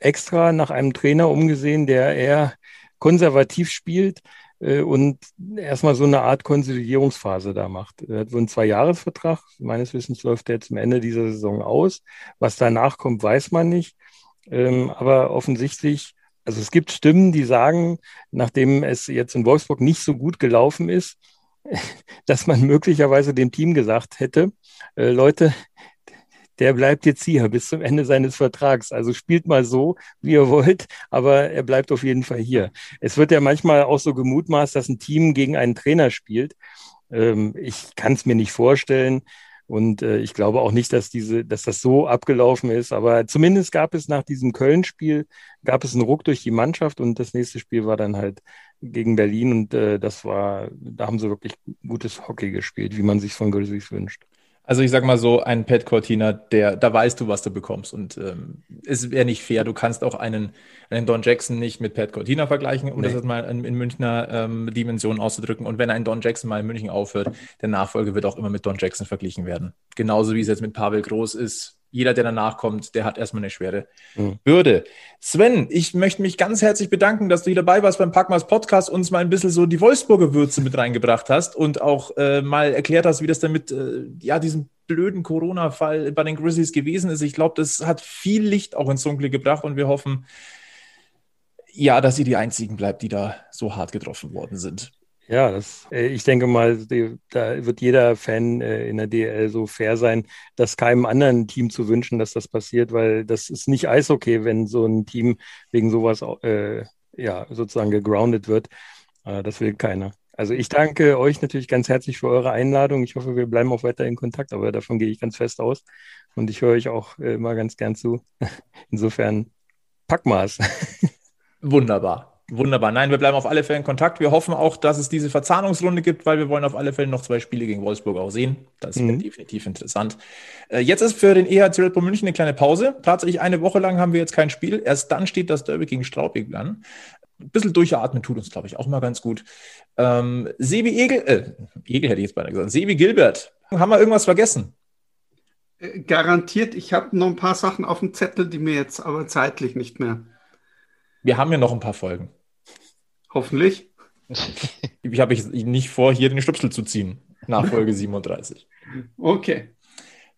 extra nach einem Trainer umgesehen, der eher konservativ spielt, und erstmal so eine Art Konsolidierungsphase da macht. Er hat so einen Zwei-Jahres-Vertrag. Meines Wissens läuft der zum Ende dieser Saison aus. Was danach kommt, weiß man nicht. Ähm, aber offensichtlich, also es gibt Stimmen, die sagen, nachdem es jetzt in Wolfsburg nicht so gut gelaufen ist, dass man möglicherweise dem Team gesagt hätte, äh, Leute, der bleibt jetzt hier bis zum Ende seines Vertrags. Also spielt mal so, wie ihr wollt, aber er bleibt auf jeden Fall hier. Es wird ja manchmal auch so gemutmaßt, dass ein Team gegen einen Trainer spielt. Ähm, ich kann es mir nicht vorstellen. Und äh, ich glaube auch nicht, dass diese, dass das so abgelaufen ist. Aber zumindest gab es nach diesem Köln-Spiel gab es einen Ruck durch die Mannschaft und das nächste Spiel war dann halt gegen Berlin und äh, das war, da haben sie wirklich gutes Hockey gespielt, wie man sich von Grizzlies wünscht. Also ich sag mal so, ein Pat Cortina, der, da weißt du, was du bekommst. Und ähm, es wäre nicht fair. Du kannst auch einen, einen Don Jackson nicht mit Pat Cortina vergleichen, um nee. das jetzt mal in, in Münchner ähm, Dimension auszudrücken. Und wenn ein Don Jackson mal in München aufhört, der Nachfolger wird auch immer mit Don Jackson verglichen werden. Genauso wie es jetzt mit Pavel Groß ist jeder, der danach kommt, der hat erstmal eine schwere mhm. Bürde. Sven, ich möchte mich ganz herzlich bedanken, dass du hier dabei warst beim Packmas Podcast, uns mal ein bisschen so die Wolfsburger Würze mit reingebracht hast und auch äh, mal erklärt hast, wie das dann mit äh, ja, diesem blöden Corona-Fall bei den Grizzlies gewesen ist. Ich glaube, das hat viel Licht auch ins Dunkle gebracht und wir hoffen, ja, dass ihr die einzigen bleibt, die da so hart getroffen worden sind. Ja, das, äh, ich denke mal, da wird jeder Fan äh, in der DL so fair sein, das keinem anderen Team zu wünschen, dass das passiert, weil das ist nicht Eishockey, wenn so ein Team wegen sowas äh, ja, sozusagen gegroundet wird. Äh, das will keiner. Also ich danke euch natürlich ganz herzlich für eure Einladung. Ich hoffe, wir bleiben auch weiter in Kontakt, aber davon gehe ich ganz fest aus. Und ich höre euch auch immer ganz gern zu. Insofern Packmaß. Wunderbar. Wunderbar. Nein, wir bleiben auf alle Fälle in Kontakt. Wir hoffen auch, dass es diese Verzahnungsrunde gibt, weil wir wollen auf alle Fälle noch zwei Spiele gegen Wolfsburg auch sehen. Das mhm. wird definitiv interessant. Äh, jetzt ist für den EHC Red Bull München eine kleine Pause. Tatsächlich eine Woche lang haben wir jetzt kein Spiel. Erst dann steht das Derby gegen Straubing an. Ein bisschen durchatmen tut uns, glaube ich, auch mal ganz gut. Ähm, Sebi Egel, äh, Egel hätte ich jetzt beinahe gesagt, Sebi Gilbert, haben wir irgendwas vergessen? Äh, garantiert, ich habe noch ein paar Sachen auf dem Zettel, die mir jetzt aber zeitlich nicht mehr. Wir haben ja noch ein paar Folgen. Hoffentlich. ich habe nicht vor, hier den Stöpsel zu ziehen, nach Folge 37. Okay.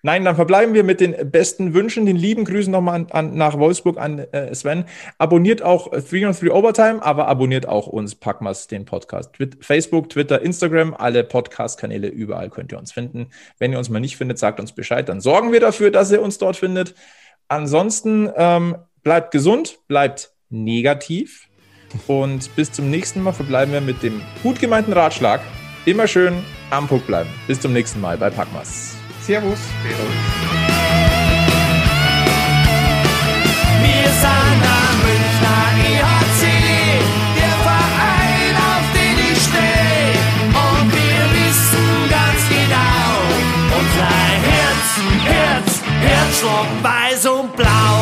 Nein, dann verbleiben wir mit den besten Wünschen, den lieben Grüßen nochmal an, an, nach Wolfsburg an äh, Sven. Abonniert auch 3 on 3 Overtime, aber abonniert auch uns, Packmas, den Podcast. Twit Facebook, Twitter, Instagram, alle Podcast-Kanäle, überall könnt ihr uns finden. Wenn ihr uns mal nicht findet, sagt uns Bescheid, dann sorgen wir dafür, dass ihr uns dort findet. Ansonsten ähm, bleibt gesund, bleibt negativ und bis zum nächsten Mal verbleiben wir mit dem gut gemeinten Ratschlag. Immer schön am Puck bleiben. Bis zum nächsten Mal bei Packmas. Servus. Wir sind am Münchner EHC, der Verein, auf den ich stehe. Und wir wissen ganz genau, unser Herz, Herz, Herzschlag weiß und blau.